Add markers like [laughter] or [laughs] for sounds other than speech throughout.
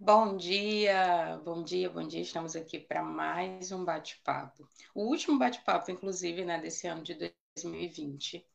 Bom dia, bom dia, bom dia. Estamos aqui para mais um bate-papo. O último bate-papo, inclusive, né, desse ano de 2020.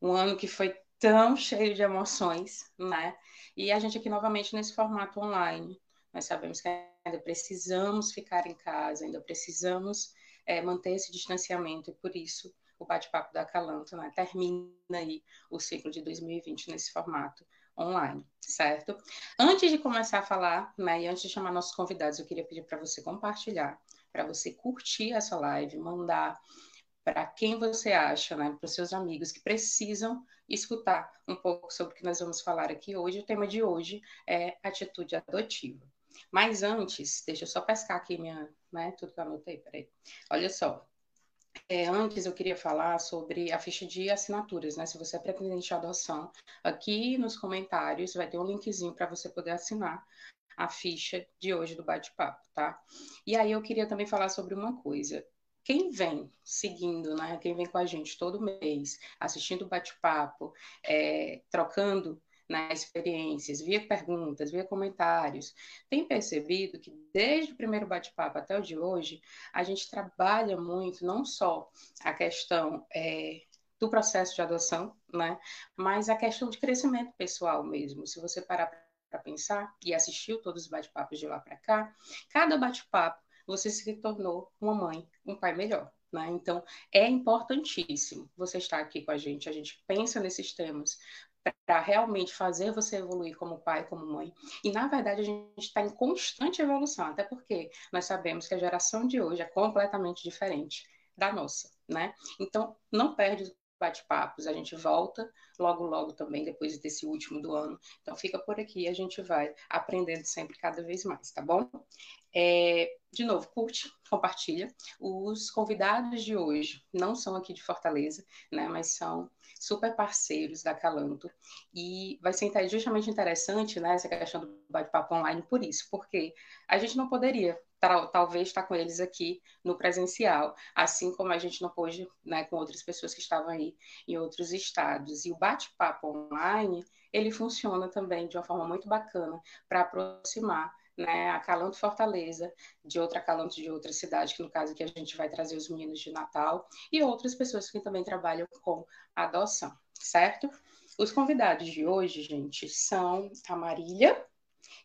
Um ano que foi tão cheio de emoções, né? E a gente aqui novamente nesse formato online. Nós sabemos que ainda precisamos ficar em casa, ainda precisamos é, manter esse distanciamento, e por isso o bate-papo da Calanto né, termina aí o ciclo de 2020 nesse formato online, certo? Antes de começar a falar, né, e antes de chamar nossos convidados, eu queria pedir para você compartilhar, para você curtir essa live, mandar para quem você acha, né, para os seus amigos que precisam escutar um pouco sobre o que nós vamos falar aqui hoje. O tema de hoje é atitude adotiva. Mas antes, deixa eu só pescar aqui minha, né, tudo que eu anotei, peraí. Olha só, é, antes eu queria falar sobre a ficha de assinaturas, né? Se você é pretendente de adoção, aqui nos comentários vai ter um linkzinho para você poder assinar a ficha de hoje do bate-papo, tá? E aí eu queria também falar sobre uma coisa. Quem vem seguindo, né? Quem vem com a gente todo mês, assistindo o bate-papo, é, trocando nas experiências, via perguntas, via comentários, tem percebido que desde o primeiro bate-papo até o de hoje, a gente trabalha muito não só a questão é, do processo de adoção, né, mas a questão de crescimento pessoal mesmo. Se você parar para pensar e assistiu todos os bate-papos de lá para cá, cada bate-papo você se tornou uma mãe, um pai melhor. Né? Então, é importantíssimo você estar aqui com a gente. A gente pensa nesses temas para realmente fazer você evoluir como pai, como mãe. E, na verdade, a gente está em constante evolução, até porque nós sabemos que a geração de hoje é completamente diferente da nossa, né? Então, não perde os bate-papos, a gente volta logo, logo também, depois desse último do ano. Então, fica por aqui, a gente vai aprendendo sempre cada vez mais, tá bom? É, de novo, curte, compartilha. Os convidados de hoje não são aqui de Fortaleza, né, mas são super parceiros da Calanto. E vai ser justamente interessante né, essa questão do bate-papo online por isso, porque a gente não poderia talvez estar com eles aqui no presencial, assim como a gente não pôde né, com outras pessoas que estavam aí em outros estados. E o bate-papo online, ele funciona também de uma forma muito bacana para aproximar né, a Calanto Fortaleza, de outra Calanto de outra cidade, que no caso aqui a gente vai trazer os meninos de Natal, e outras pessoas que também trabalham com adoção, certo? Os convidados de hoje, gente, são a Marília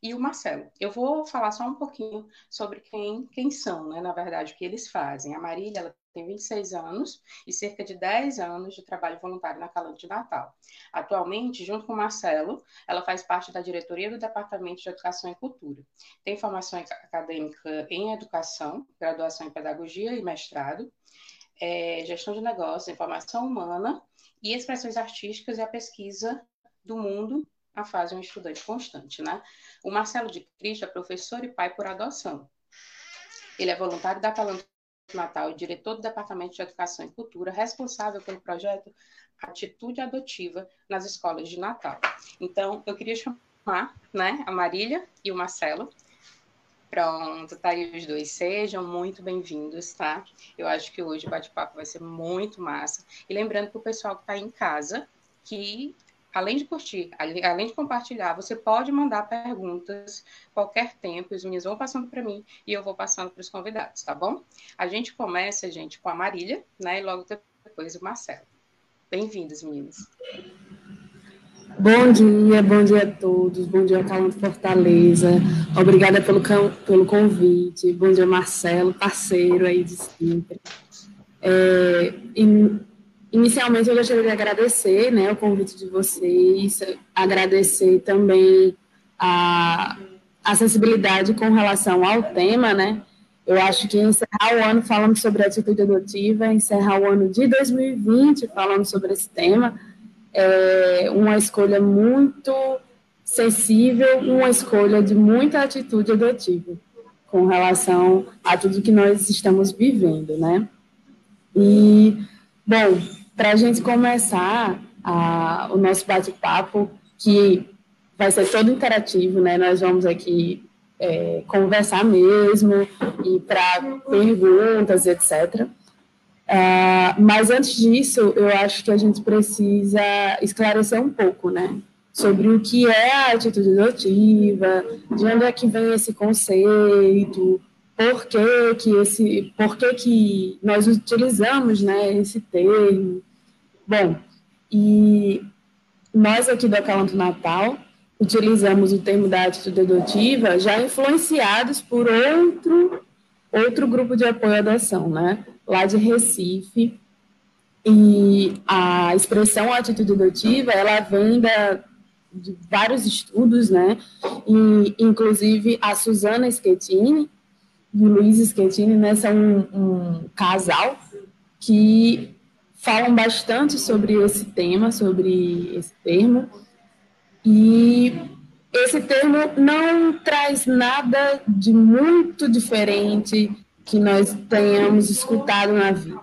e o Marcelo. Eu vou falar só um pouquinho sobre quem, quem são, né, na verdade, o que eles fazem. A Marília, ela tem 26 anos e cerca de 10 anos de trabalho voluntário na Calanto de Natal. Atualmente, junto com Marcelo, ela faz parte da diretoria do Departamento de Educação e Cultura. Tem formação acadêmica em educação, graduação em pedagogia e mestrado, é, gestão de negócios, informação humana e expressões artísticas e a pesquisa do mundo a fase um estudante constante, né? O Marcelo de Cristo é professor e pai por adoção. Ele é voluntário da Calanto Natal e diretor do Departamento de Educação e Cultura, responsável pelo projeto Atitude Adotiva nas escolas de Natal. Então, eu queria chamar né, a Marília e o Marcelo. Pronto, tá aí os dois. Sejam muito bem-vindos, tá? Eu acho que hoje o bate-papo vai ser muito massa. E lembrando para o pessoal que está em casa que além de curtir, além de compartilhar, você pode mandar perguntas qualquer tempo, os meninos vão passando para mim e eu vou passando para os convidados, tá bom? A gente começa, gente, com a Marília, né, e logo depois o Marcelo. Bem-vindos, meninos. Bom dia, bom dia a todos, bom dia Calanto Fortaleza, obrigada pelo, pelo convite, bom dia Marcelo, parceiro aí de sempre. É, Inicialmente, eu gostaria de agradecer né, o convite de vocês, agradecer também a, a sensibilidade com relação ao tema, né? Eu acho que encerrar o ano falando sobre atitude adotiva, encerrar o ano de 2020 falando sobre esse tema, é uma escolha muito sensível, uma escolha de muita atitude adotiva com relação a tudo que nós estamos vivendo, né? E, bom, para a gente começar a, o nosso bate-papo, que vai ser todo interativo, né? Nós vamos aqui é, conversar mesmo e para perguntas, etc. Uh, ah, mas antes disso, eu acho que a gente precisa esclarecer um pouco, né? sobre o que é a atitude adotiva, de onde é que vem esse conceito, por que que esse, por que que nós utilizamos, né, esse termo. Bom, e nós aqui do Acalanto Natal utilizamos o termo da atitude adotiva já influenciados por outro outro grupo de apoio à adoção, né, lá de Recife, e a expressão atitude adotiva, ela vem da, de vários estudos, né? E, inclusive, a Susana Schettini e o Luiz Schettini, né, são um, um casal que falam bastante sobre esse tema, sobre esse termo, e esse termo não traz nada de muito diferente que nós tenhamos escutado na vida,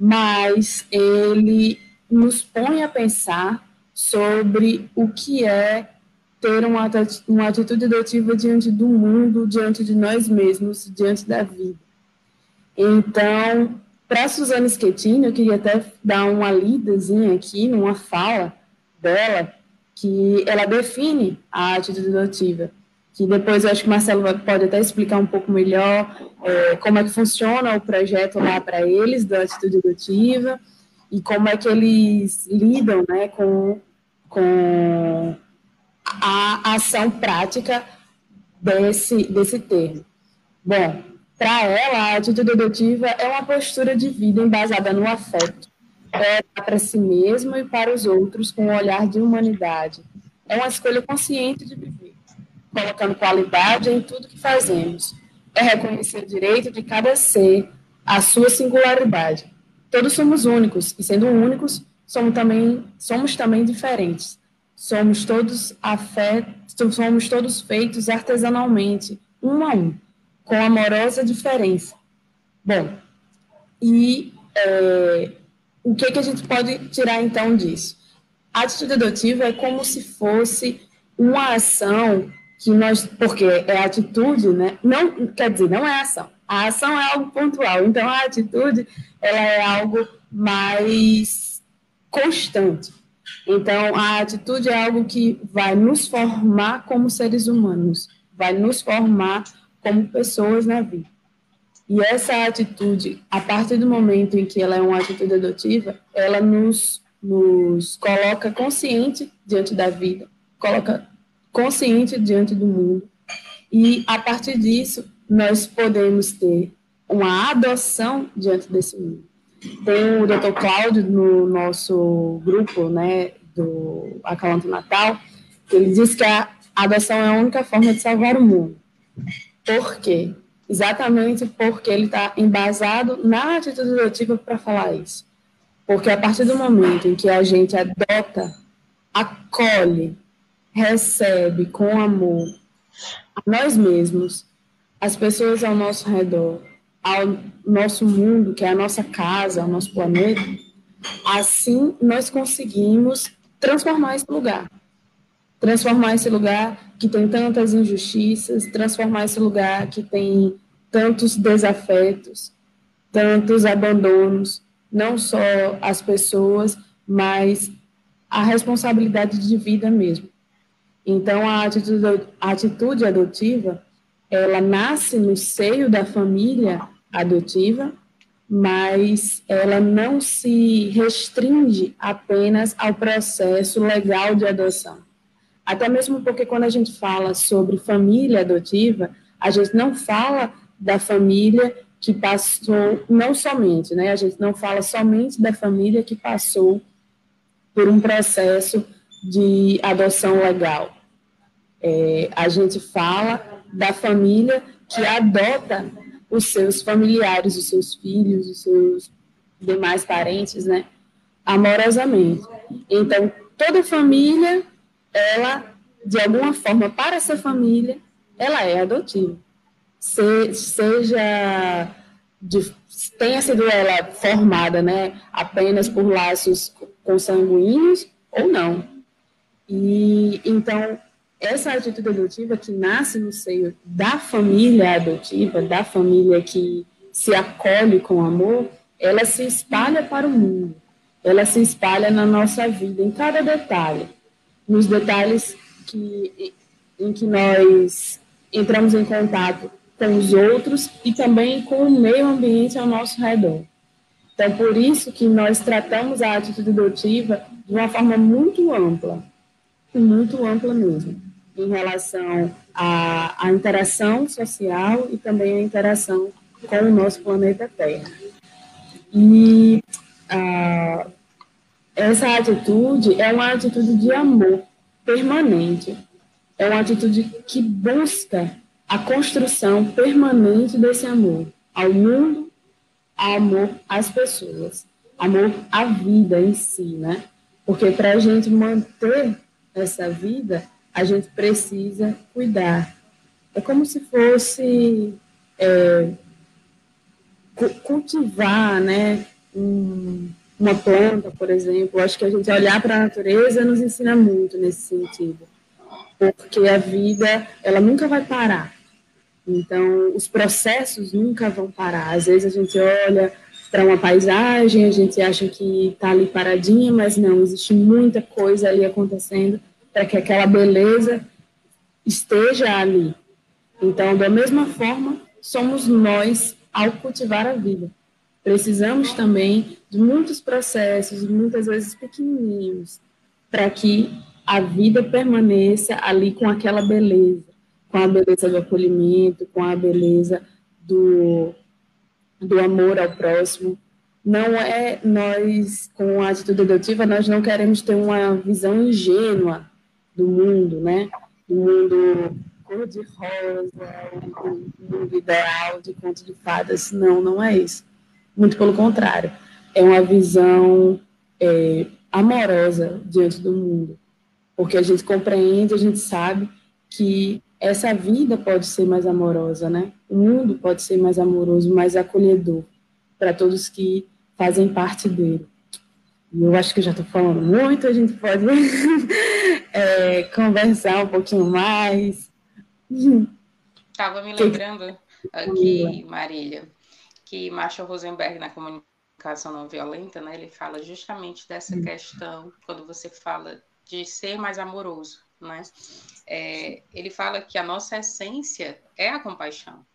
mas ele nos põe a pensar sobre o que é ter uma, uma atitude adotiva diante do mundo, diante de nós mesmos, diante da vida. Então, para Suzana Schettini, eu queria até dar uma lidazinha aqui, numa fala dela, que ela define a atitude adotiva, que depois eu acho que o Marcelo pode até explicar um pouco melhor é, como é que funciona o projeto lá para eles, da atitude adotiva, e como é que eles lidam né, com com a ação prática desse, desse termo. Bom, para ela, a atitude adotiva é uma postura de vida embasada no afeto, é para si mesmo e para os outros com um olhar de humanidade. É uma escolha consciente de viver, colocando qualidade em tudo que fazemos. É reconhecer o direito de cada ser, a sua singularidade. Todos somos únicos, e sendo únicos, somos também, somos também diferentes. Somos todos afetos, somos todos feitos artesanalmente, um a um, com amorosa diferença. Bom, e é, o que, que a gente pode tirar então disso? A atitude adotiva é como se fosse uma ação que nós, porque é atitude, né? Não, quer dizer, não é ação. A ação é algo pontual. Então a atitude, ela é algo mais constante. Então, a atitude é algo que vai nos formar como seres humanos, vai nos formar como pessoas na vida. E essa atitude, a partir do momento em que ela é uma atitude adotiva, ela nos, nos coloca consciente diante da vida, coloca consciente diante do mundo. E, a partir disso, nós podemos ter uma adoção diante desse mundo. Tem o Dr. Cláudio no nosso grupo, né, do Acalanto Natal, que ele diz que a adoção é a única forma de salvar o mundo. Por quê? Exatamente porque ele está embasado na atitude adotiva para falar isso. Porque a partir do momento em que a gente adota, acolhe, recebe com amor a nós mesmos, as pessoas ao nosso redor, ao nosso mundo, que é a nossa casa, o nosso planeta, assim nós conseguimos transformar esse lugar. Transformar esse lugar que tem tantas injustiças, transformar esse lugar que tem tantos desafetos, tantos abandonos, não só as pessoas, mas a responsabilidade de vida mesmo. Então, a atitude, a atitude adotiva, ela nasce no seio da família adotiva, mas ela não se restringe apenas ao processo legal de adoção. Até mesmo porque quando a gente fala sobre família adotiva, a gente não fala da família que passou, não somente, né? A gente não fala somente da família que passou por um processo de adoção legal. É, a gente fala da família que adota os seus familiares, os seus filhos, os seus demais parentes, né, amorosamente. Então, toda família, ela, de alguma forma, para essa família, ela é adotiva. Se, seja, de, tenha sido ela formada, né, apenas por laços consanguíneos ou não. E, então, essa atitude adotiva que nasce no seio da família adotiva, da família que se acolhe com amor, ela se espalha para o mundo, ela se espalha na nossa vida, em cada detalhe. Nos detalhes que, em que nós entramos em contato com os outros e também com o meio ambiente ao nosso redor. Então, por isso que nós tratamos a atitude adotiva de uma forma muito ampla, muito ampla mesmo, em relação à, à interação social e também a interação com o nosso planeta Terra. E ah, essa atitude é uma atitude de amor permanente, é uma atitude que busca a construção permanente desse amor ao mundo, amor às pessoas, amor à vida em si, né? Porque para a gente manter essa vida, a gente precisa cuidar. É como se fosse é, cultivar, né? Um, uma planta, por exemplo. Acho que a gente olhar para a natureza nos ensina muito nesse sentido, porque a vida ela nunca vai parar. Então, os processos nunca vão parar. Às vezes a gente olha para uma paisagem, a gente acha que está ali paradinha, mas não, existe muita coisa ali acontecendo para que aquela beleza esteja ali. Então, da mesma forma, somos nós ao cultivar a vida. Precisamos também de muitos processos, muitas vezes pequenininhos, para que a vida permaneça ali com aquela beleza com a beleza do acolhimento, com a beleza do, do amor ao próximo. Não é nós, com a atitude adotiva, nós não queremos ter uma visão ingênua do mundo, né? Do mundo cor-de-rosa, do mundo ideal de conto de fadas. Não, não é isso. Muito pelo contrário. É uma visão é, amorosa diante do mundo. Porque a gente compreende, a gente sabe que essa vida pode ser mais amorosa, né? O mundo pode ser mais amoroso, mais acolhedor para todos que fazem parte dele. E eu acho que já estou falando muito, a gente pode [laughs] é, conversar um pouquinho mais. Estava me lembrando aqui, Marília, que Marshall Rosenberg, na comunicação não violenta, né, ele fala justamente dessa questão, quando você fala de ser mais amoroso né? É, ele fala que a nossa essência é a compaixão.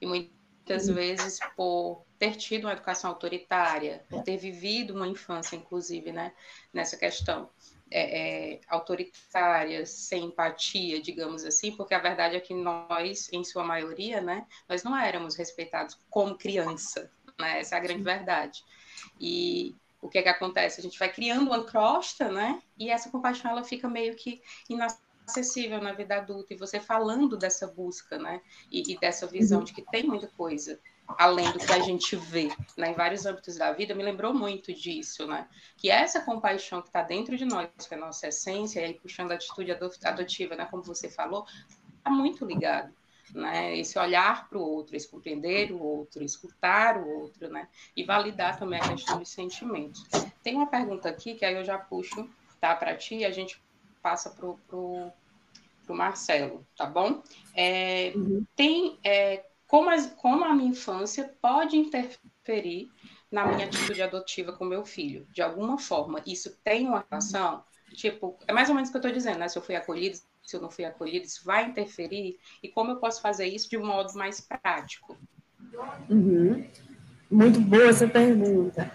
E muitas vezes, por ter tido uma educação autoritária, por ter vivido uma infância, inclusive, né, nessa questão é, é, autoritária, sem empatia, digamos assim, porque a verdade é que nós, em sua maioria, né, nós não éramos respeitados como criança, né? Essa é a grande verdade. E o que é que acontece? A gente vai criando uma crosta, né? E essa compaixão ela fica meio que inacessível na vida adulta. E você falando dessa busca, né? E, e dessa visão de que tem muita coisa além do que a gente vê né, em vários âmbitos da vida, me lembrou muito disso, né? Que essa compaixão que está dentro de nós, que é a nossa essência, e aí puxando a atitude adotiva, né, como você falou, está muito ligado né? Esse olhar para o outro, esse compreender o outro, escutar o outro, né? E validar também a questão dos sentimentos. Tem uma pergunta aqui que aí eu já puxo, tá, para ti e a gente passa pro, pro, pro Marcelo, tá bom? É, uhum. Tem é, como, as, como a minha infância pode interferir na minha atitude adotiva com meu filho, de alguma forma. Isso tem uma relação? Tipo, é mais ou menos o que eu estou dizendo, né? Se eu fui acolhido, se eu não fui acolhido, isso vai interferir? E como eu posso fazer isso de um modo mais prático? Uhum. Muito boa essa pergunta.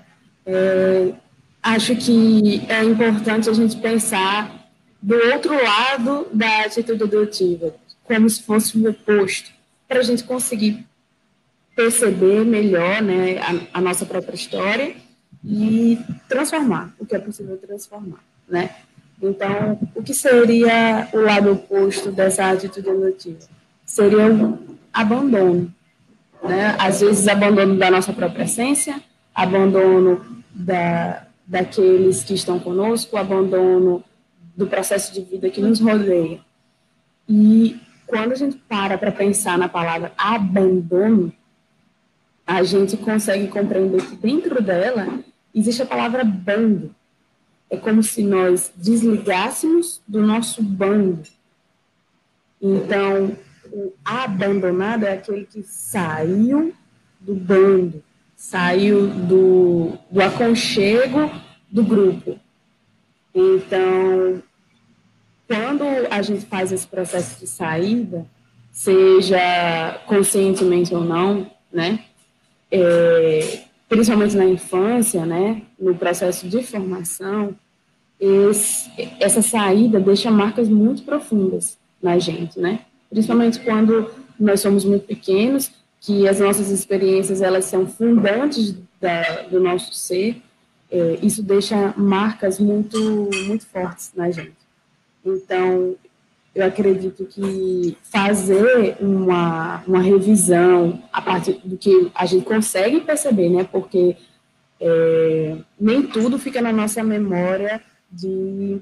É, acho que é importante a gente pensar do outro lado da atitude adotiva, como se fosse o oposto, para a gente conseguir perceber melhor né, a, a, nossa própria história e transformar o que é possível transformar, né? Então, o que seria o lado oposto dessa atitude emotiva? Seria o abandono. Né? Às vezes, abandono da nossa própria essência, abandono da, daqueles que estão conosco, abandono do processo de vida que nos rodeia. E quando a gente para para pensar na palavra abandono, a gente consegue compreender que dentro dela existe a palavra bando, é como se nós desligássemos do nosso bando. Então, o abandonado é aquele que saiu do bando, saiu do, do aconchego do grupo. Então, quando a gente faz esse processo de saída, seja conscientemente ou não, né? É, principalmente na infância, né? No processo de formação, esse, essa saída deixa marcas muito profundas na gente, né? Principalmente quando nós somos muito pequenos, que as nossas experiências elas são fundantes da, do nosso ser, é, isso deixa marcas muito muito fortes na gente. Então, eu acredito que fazer uma, uma revisão a partir do que a gente consegue perceber, né? Porque é, nem tudo fica na nossa memória de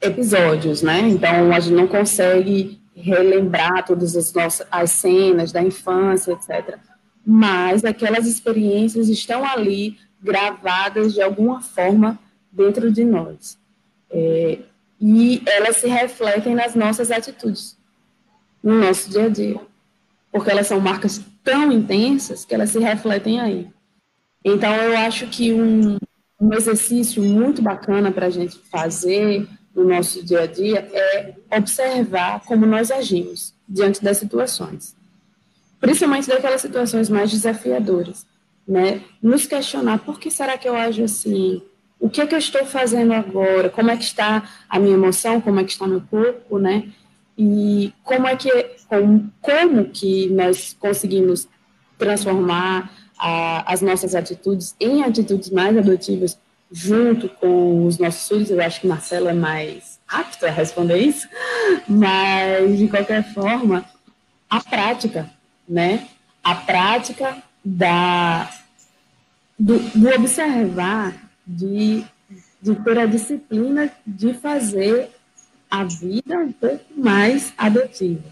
episódios, né? Então a gente não consegue relembrar todas as nossas as cenas da infância, etc. Mas aquelas experiências estão ali gravadas de alguma forma dentro de nós. É, e elas se refletem nas nossas atitudes, no nosso dia a dia. Porque elas são marcas tão intensas que elas se refletem aí. Então, eu acho que um, um exercício muito bacana para a gente fazer no nosso dia a dia é observar como nós agimos diante das situações. Principalmente daquelas situações mais desafiadoras. Né? Nos questionar por que será que eu ajo assim? O que é que eu estou fazendo agora, como é que está a minha emoção, como é que está meu corpo, né? E como é que como, como que nós conseguimos transformar a, as nossas atitudes em atitudes mais adotivas junto com os nossos filhos. Eu acho que Marcelo é mais apto a responder isso, mas de qualquer forma, a prática, né? A prática da do, do observar de, de ter a disciplina de fazer a vida um pouco mais adotiva.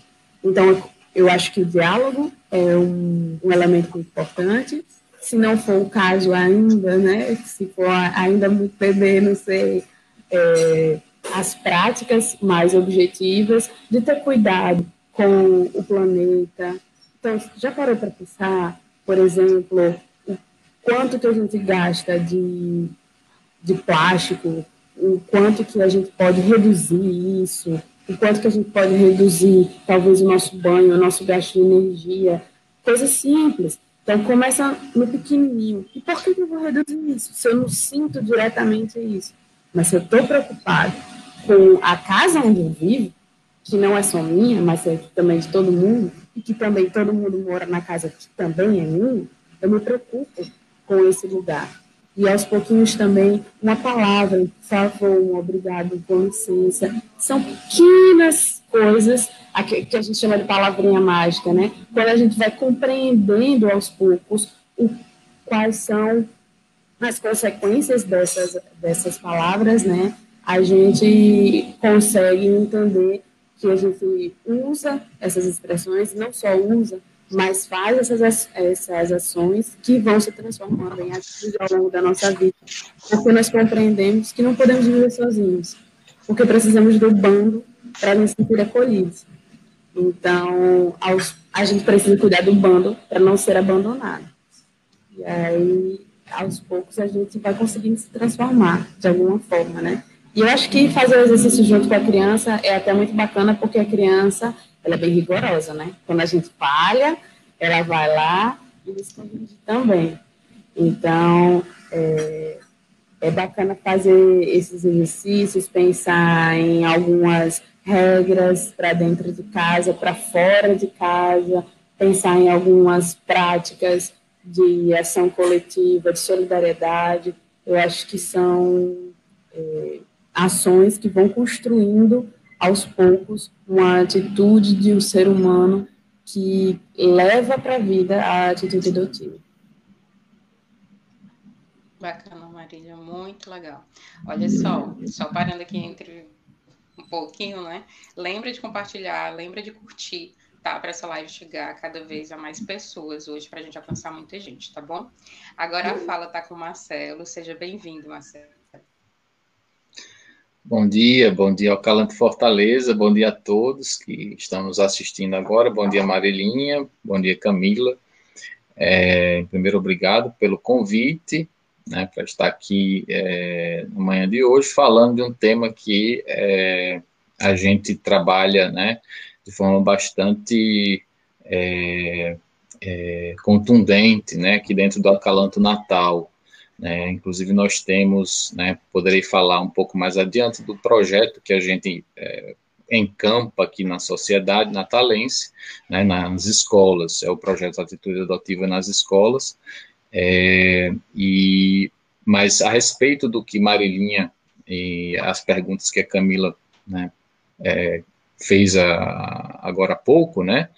Então, eu acho que o diálogo é um, um elemento importante. Se não for o caso ainda, né, se for ainda muito bebê, não sei, é, as práticas mais objetivas, de ter cuidado com o planeta. Então, já parou para pensar, por exemplo, o quanto que a gente gasta de de plástico, o quanto que a gente pode reduzir isso, o quanto que a gente pode reduzir, talvez, o nosso banho, o nosso gasto de energia, coisas simples. Então, começa no pequenininho. E por que eu vou reduzir isso? Se eu não sinto diretamente isso. Mas se eu estou preocupado com a casa onde eu vivo, que não é só minha, mas é também de todo mundo, e que também todo mundo mora na casa que também é minha, eu me preocupo com esse lugar e aos pouquinhos também uma palavra, por favor, um obrigado, com licença. São pequenas coisas que a gente chama de palavrinha mágica, né? Quando a gente vai compreendendo aos poucos o, quais são as consequências dessas, dessas palavras, né? A gente consegue entender que a gente usa essas expressões, não só usa, mas faz essas, essas ações que vão se transformando em atitudes ao longo da nossa vida, porque nós compreendemos que não podemos viver sozinhos, porque precisamos do bando para nos sentir acolhidos. Então, aos, a gente precisa cuidar do bando para não ser abandonado. E aí, aos poucos, a gente vai conseguindo se transformar de alguma forma, né? E eu acho que fazer o exercício junto com a criança é até muito bacana, porque a criança ela é bem rigorosa, né? Quando a gente falha, ela vai lá e nos também. Então, é, é bacana fazer esses exercícios, pensar em algumas regras para dentro de casa, para fora de casa, pensar em algumas práticas de ação coletiva, de solidariedade. Eu acho que são é, ações que vão construindo aos poucos, uma atitude de um ser humano que leva para a vida a atitude adotiva. Bacana, Marília, muito legal. Olha só, só parando aqui entre um pouquinho, né? Lembra de compartilhar, lembra de curtir, tá? Para essa live chegar cada vez a mais pessoas hoje, para a gente alcançar muita gente, tá bom? Agora a fala tá com o Marcelo. Seja bem-vindo, Marcelo. Bom dia, bom dia ao Calanto Fortaleza, bom dia a todos que estão nos assistindo agora, bom dia Marilinha, bom dia Camila. É, primeiro, obrigado pelo convite né, para estar aqui é, na manhã de hoje falando de um tema que é, a gente trabalha, né, de forma bastante é, é, contundente, né, aqui dentro do Acalanto Natal. Né, inclusive nós temos, né, poderei falar um pouco mais adiante do projeto que a gente é, encampa aqui na sociedade natalense, né, nas escolas, é o projeto Atitude Adotiva nas Escolas, é, e, mas a respeito do que Marilinha e as perguntas que a Camila né, é, fez a, agora há pouco, né,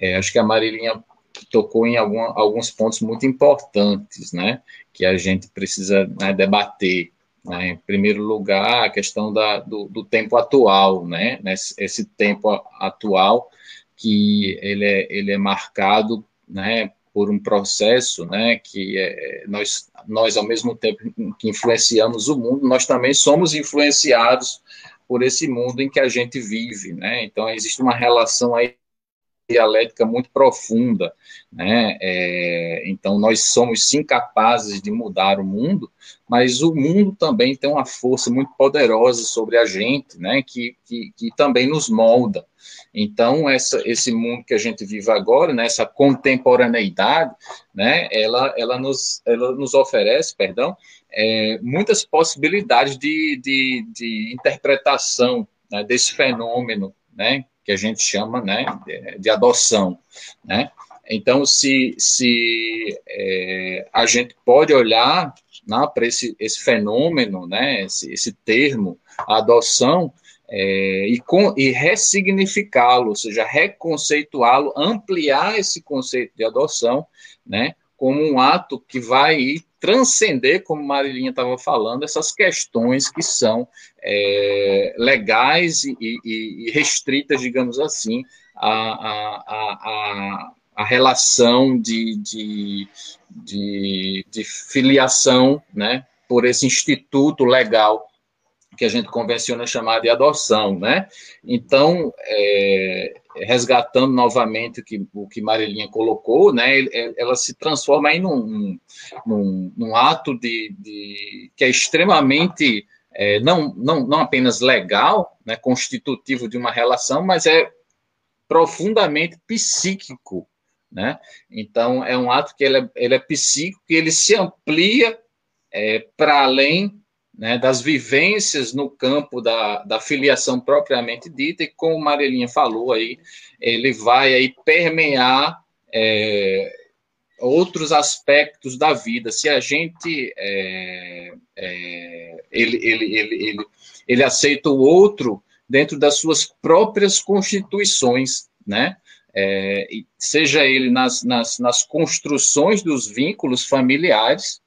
é, acho que a Marilinha tocou em algum, alguns pontos muito importantes, né, que a gente precisa né, debater. Né? Em primeiro lugar, a questão da, do, do tempo atual, né, esse tempo atual que ele é, ele é marcado, né, por um processo, né, que é, nós, nós, ao mesmo tempo que influenciamos o mundo, nós também somos influenciados por esse mundo em que a gente vive, né, então existe uma relação aí dialética muito profunda, né? É, então nós somos sim capazes de mudar o mundo, mas o mundo também tem uma força muito poderosa sobre a gente, né? Que, que, que também nos molda. Então essa, esse mundo que a gente vive agora, nessa né? contemporaneidade, né? Ela, ela nos, ela nos oferece, perdão, é, muitas possibilidades de, de, de interpretação né? desse fenômeno, né? Que a gente chama né, de adoção. Né? Então, se, se é, a gente pode olhar né, para esse, esse fenômeno, né, esse, esse termo, adoção, é, e, e ressignificá-lo, ou seja, reconceituá-lo, ampliar esse conceito de adoção, né, como um ato que vai transcender, como Marilinha estava falando, essas questões que são é, legais e, e, e, restritas, digamos assim, à, à, à relação de, de, de, de filiação né, por esse instituto legal que a gente convenciona chamar de adoção, né? Então, é, resgatando novamente o que, o que Marilinha colocou, né? Ela se transforma aí num, num, num ato de, de, que é extremamente é, não, não, não apenas legal, né, constitutivo de uma relação, mas é profundamente psíquico, né? Então é um ato que ele é, ele é psíquico, que ele se amplia é, para além né, das vivências no campo da, da filiação propriamente dita, e como Marilinha falou aí, ele vai aí permear é, outros aspectos da vida. Se a gente é, é, ele, ele, ele, ele, ele aceita o outro dentro das suas próprias constituições, né? É, seja ele nas, nas, nas construções dos vínculos familiares,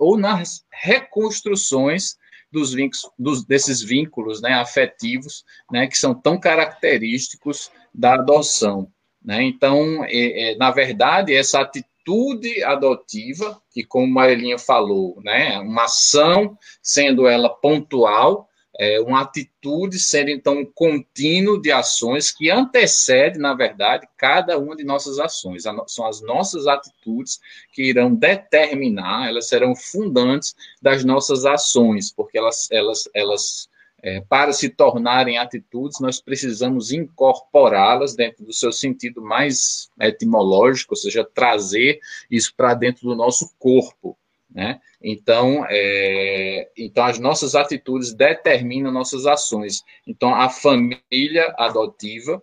ou nas reconstruções dos vínculos, dos, desses vínculos né, afetivos, né, que são tão característicos da adoção. Né? Então, é, é, na verdade, essa atitude adotiva, que como Marilinha falou, né, uma ação, sendo ela pontual, é, uma atitude sendo, então, um contínuo de ações que antecede, na verdade, cada uma de nossas ações. São as nossas atitudes que irão determinar, elas serão fundantes das nossas ações, porque elas, elas, elas é, para se tornarem atitudes, nós precisamos incorporá-las dentro do seu sentido mais etimológico, ou seja, trazer isso para dentro do nosso corpo. Né? Então, é, então, as nossas atitudes determinam nossas ações. Então, a família adotiva,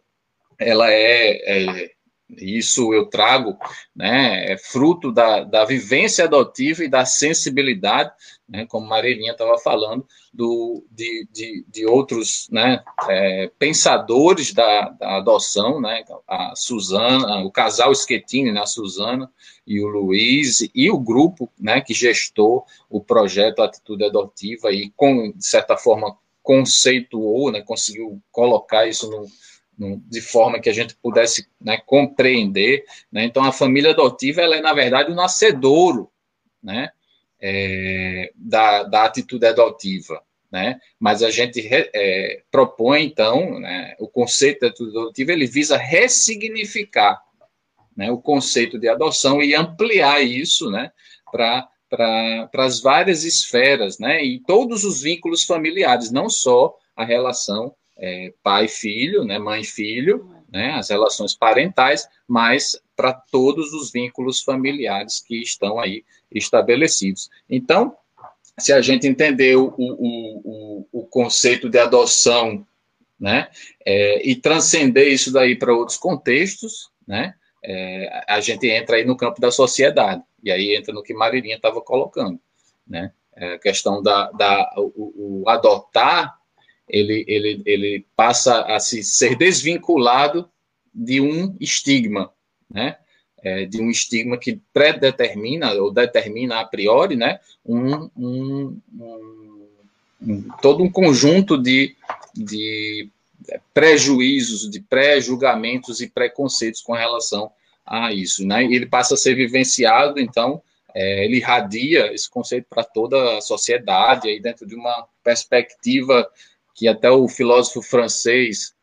ela é, é isso eu trago, né, é fruto da, da vivência adotiva e da sensibilidade, né, como Marilinha estava falando, do, de, de, de outros né, é, pensadores da, da, adoção, né, a Suzana, o casal Schettini, né, a Suzana e o Luiz, e o grupo né, que gestou o projeto Atitude Adotiva e, com, de certa forma, conceituou, né, conseguiu colocar isso no de forma que a gente pudesse né, compreender. Né? Então, a família adotiva ela é, na verdade, o nascedouro né, é, da, da atitude adotiva. Né? Mas a gente é, propõe, então, né, o conceito de atitude adotiva, ele visa ressignificar né, o conceito de adoção e ampliar isso né, para para as várias esferas, né, e todos os vínculos familiares, não só a relação é, pai-filho, né, mãe-filho, né, as relações parentais, mas para todos os vínculos familiares que estão aí estabelecidos. Então, se a gente entender o, o, o, o conceito de adoção, né, é, e transcender isso daí para outros contextos, né, é, a gente entra aí no campo da sociedade, e aí entra no que Marilinha estava colocando, né, é, a questão da, da o, o adotar ele, ele, ele passa a se ser desvinculado de um estigma, né? É, de um estigma que predetermina ou determina a priori, né? Um, um, um, um todo um conjunto de, de prejuízos, de pré-julgamentos e preconceitos com relação a isso, né? Ele passa a ser vivenciado, então, é, ele irradia esse conceito para toda a sociedade, aí dentro de uma perspectiva que até o filósofo francês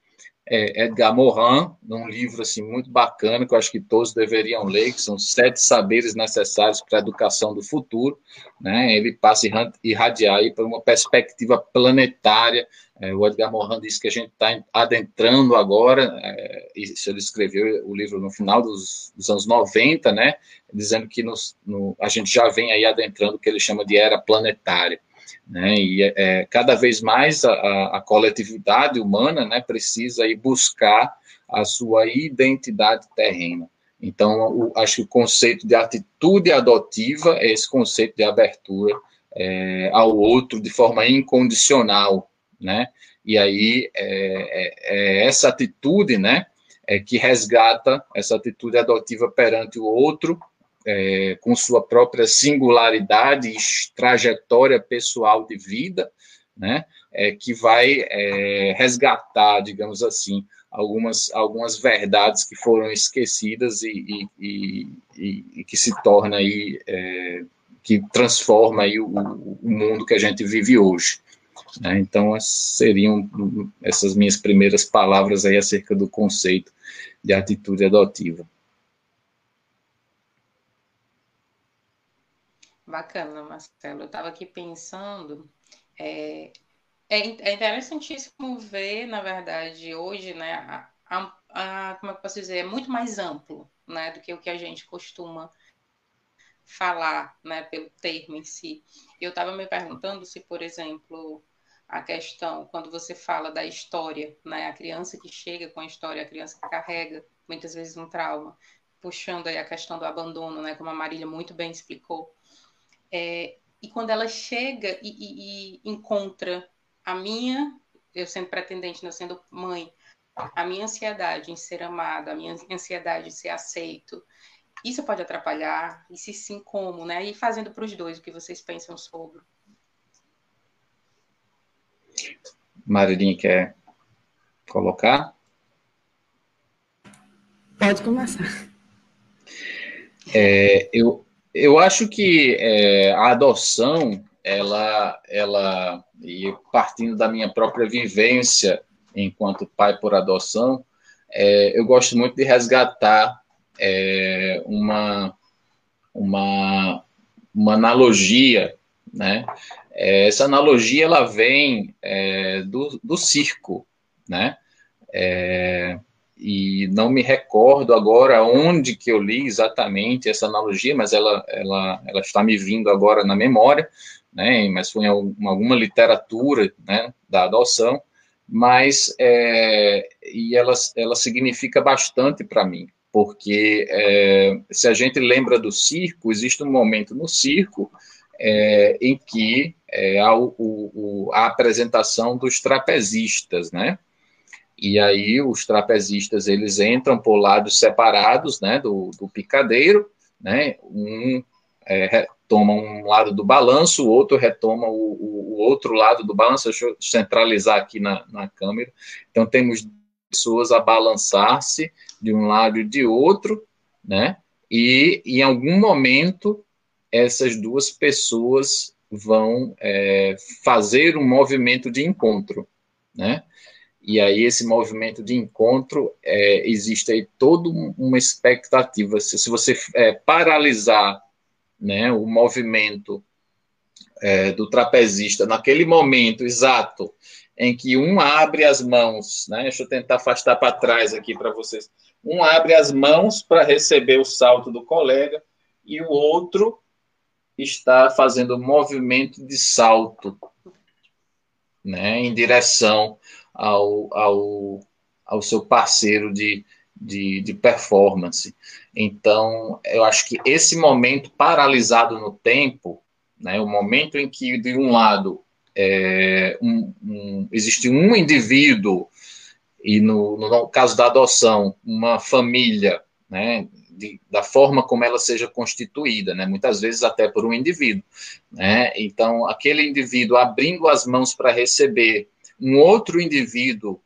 é, Edgar Morin, num livro assim muito bacana que eu acho que todos deveriam ler, que são sete saberes necessários para a educação do futuro, né? Ele passa a irradiar aí para uma perspectiva planetária. É, o Edgar Morin diz que a gente está adentrando agora, é, isso ele escreveu o livro no final dos, dos anos 90, né? Dizendo que nos, no, a gente já vem aí adentrando o que ele chama de era planetária. Né? E é, é, cada vez mais a, a, coletividade humana né, precisa ir buscar a sua identidade terrena. Então, o, acho que o conceito de atitude adotiva é esse conceito de abertura é, ao outro de forma incondicional, né? E aí é, é, é essa atitude, né, é que resgata essa atitude adotiva perante o outro é, com sua própria singularidade e trajetória pessoal de vida, né, é, que vai é, resgatar, digamos assim, algumas, algumas verdades que foram esquecidas e, e, e, e que se torna aí, é, que transforma aí o, o, mundo que a gente vive hoje. Né? Então, seriam essas minhas primeiras palavras aí acerca do conceito de atitude adotiva. Bacana, Marcelo. Eu estava aqui pensando, é, é, é, interessantíssimo ver, na verdade, hoje, né, a, a, a, como é que posso dizer, é muito mais amplo, né, do que o que a gente costuma falar, né, pelo termo em si. Eu estava me perguntando se, por exemplo, a questão, quando você fala da história, né, a criança que chega com a história, a criança que carrega muitas vezes um trauma, puxando aí a questão do abandono, né, como a Marília muito bem explicou, é, e quando ela chega e, e, e, encontra a minha, eu sendo pretendente, não sendo mãe, a minha ansiedade em ser amada, a minha ansiedade em ser aceito, isso pode atrapalhar? E se sim, como, né? E fazendo para os dois o que vocês pensam sobre. Marilinha quer colocar? Pode começar. É, eu, eu acho que é, a adoção, ela, ela, e partindo da minha própria vivência enquanto pai por adoção, é, eu gosto muito de resgatar é, uma, uma, uma analogia, né? É, essa analogia ela vem é, do, do circo, né? É, e não me recordo agora onde que eu li exatamente essa analogia, mas ela, ela, ela está me vindo agora na memória, né, mas foi em alguma literatura né, da adoção, mas é, e ela, ela significa bastante para mim, porque é, se a gente lembra do circo, existe um momento no circo é, em que é, há o, o, a apresentação dos trapezistas, né? E aí os trapezistas eles entram por lados separados, né, do, do picadeiro, né, um é, retoma um lado do balanço, o outro retoma o, o, o, outro lado do balanço. Deixa eu centralizar aqui na, na câmera. Então temos pessoas a balançar-se de um lado e de outro, né, e em algum momento essas duas pessoas vão é, fazer um movimento de encontro, né? E aí esse movimento de encontro é, existe aí toda uma expectativa. Se, se você é, paralisar né, o movimento é, do trapezista naquele momento exato em que um abre as mãos, né? Deixa eu tentar afastar para trás aqui para vocês. Um abre as mãos para receber o salto do colega e o outro está fazendo movimento de salto, né? Em direção ao, ao, ao seu parceiro de, de, de performance. Então, eu acho que esse momento paralisado no tempo, né? O momento em que de um lado é, um, um, existe um indivíduo, e no, no, caso da adoção, uma família, né, de, da forma como ela seja constituída, né, muitas vezes até por um indivíduo. Né, então, aquele indivíduo abrindo as mãos para receber um outro indivíduo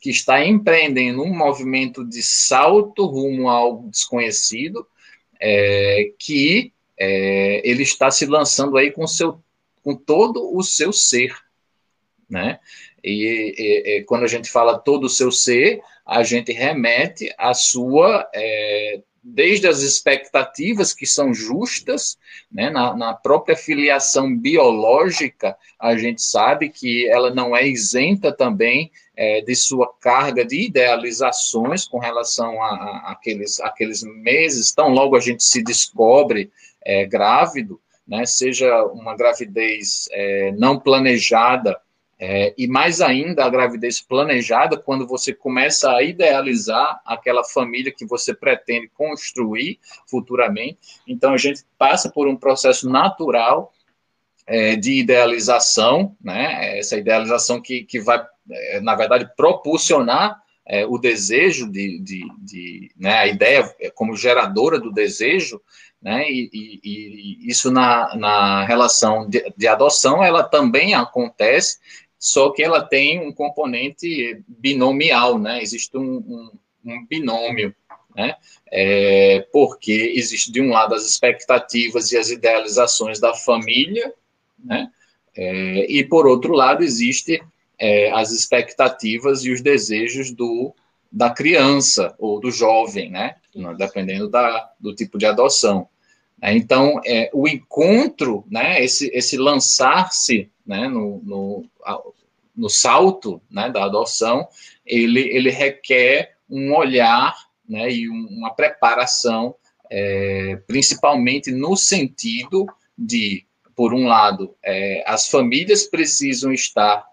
que está empreendendo um movimento de salto rumo ao desconhecido, é, que é, ele está se lançando aí com seu com todo o seu ser, né? E, e, e, quando a gente fala todo o seu ser, a gente remete à sua, é, desde as expectativas que são justas, né, na, na, própria filiação biológica, a gente sabe que ela não é isenta também é, de sua carga de idealizações com relação a, a, aqueles, aqueles meses, tão logo a gente se descobre é, grávido, né, seja uma gravidez é, não planejada, é, e mais ainda a gravidez planejada, quando você começa a idealizar aquela família que você pretende construir futuramente. Então, a gente passa por um processo natural é, de idealização, né, essa idealização que, que vai, é, na verdade, propulsionar é, o desejo de, de, de né, a ideia como geradora do desejo, né? E, e, e isso na, na relação de, de, adoção, ela também acontece, só que ela tem um componente binomial, né? Existe um, um, um binômio, né? É, porque existe de um lado as expectativas e as idealizações da família, né? É, e por outro lado existe é, as expectativas e os desejos do da criança ou do jovem, né? Dependendo da, do tipo de adoção. É, então, é, o encontro, né, esse, esse lançar-se né, no, no, no salto né, da adoção, ele, ele requer um olhar né, e uma preparação, é, principalmente no sentido de, por um lado, é, as famílias precisam estar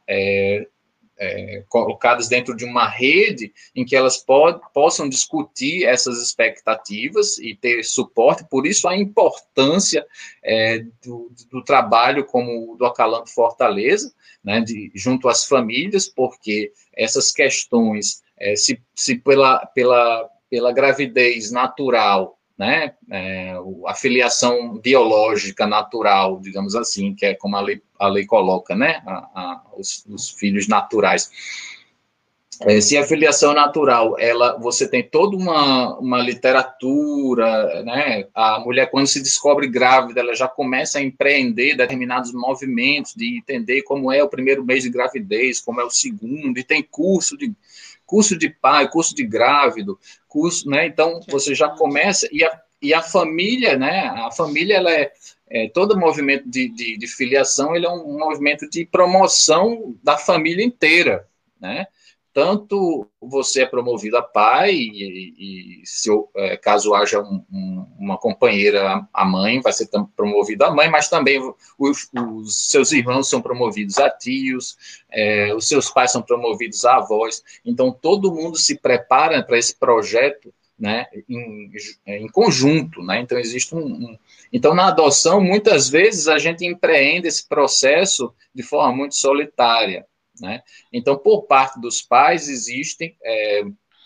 é, colocadas dentro de uma rede em que elas pod, possam discutir essas expectativas e ter suporte, por isso a importância é, do, do, trabalho como do Acalanto Fortaleza, né, de, junto às famílias, porque essas questões, é, se, se pela, pela, pela gravidez natural né, é, a filiação biológica natural, digamos assim, que é como a lei, a lei coloca, né, a, a, os, os, filhos naturais. É, se a filiação natural, ela, você tem toda uma, uma literatura, né, a mulher quando se descobre grávida, ela já começa a empreender determinados movimentos de entender como é o primeiro mês de gravidez, como é o segundo, e tem curso de curso de pai, curso de grávido, curso, né? Então você já começa e a, e a família, né? A família ela é, é todo movimento de, de, de, filiação ele é um movimento de promoção da família inteira, né? Tanto você é promovido a pai, e, e se, é, caso haja um, um, uma companheira, a mãe, vai ser promovido a mãe, mas também os, os seus irmãos são promovidos a tios, é, os seus pais são promovidos a avós. Então, todo mundo se prepara para esse projeto né, em, em, conjunto, né? Então existe um, um, então na adoção muitas vezes a gente empreende esse processo de forma muito solitária, né? Então, por parte dos pais, existem é,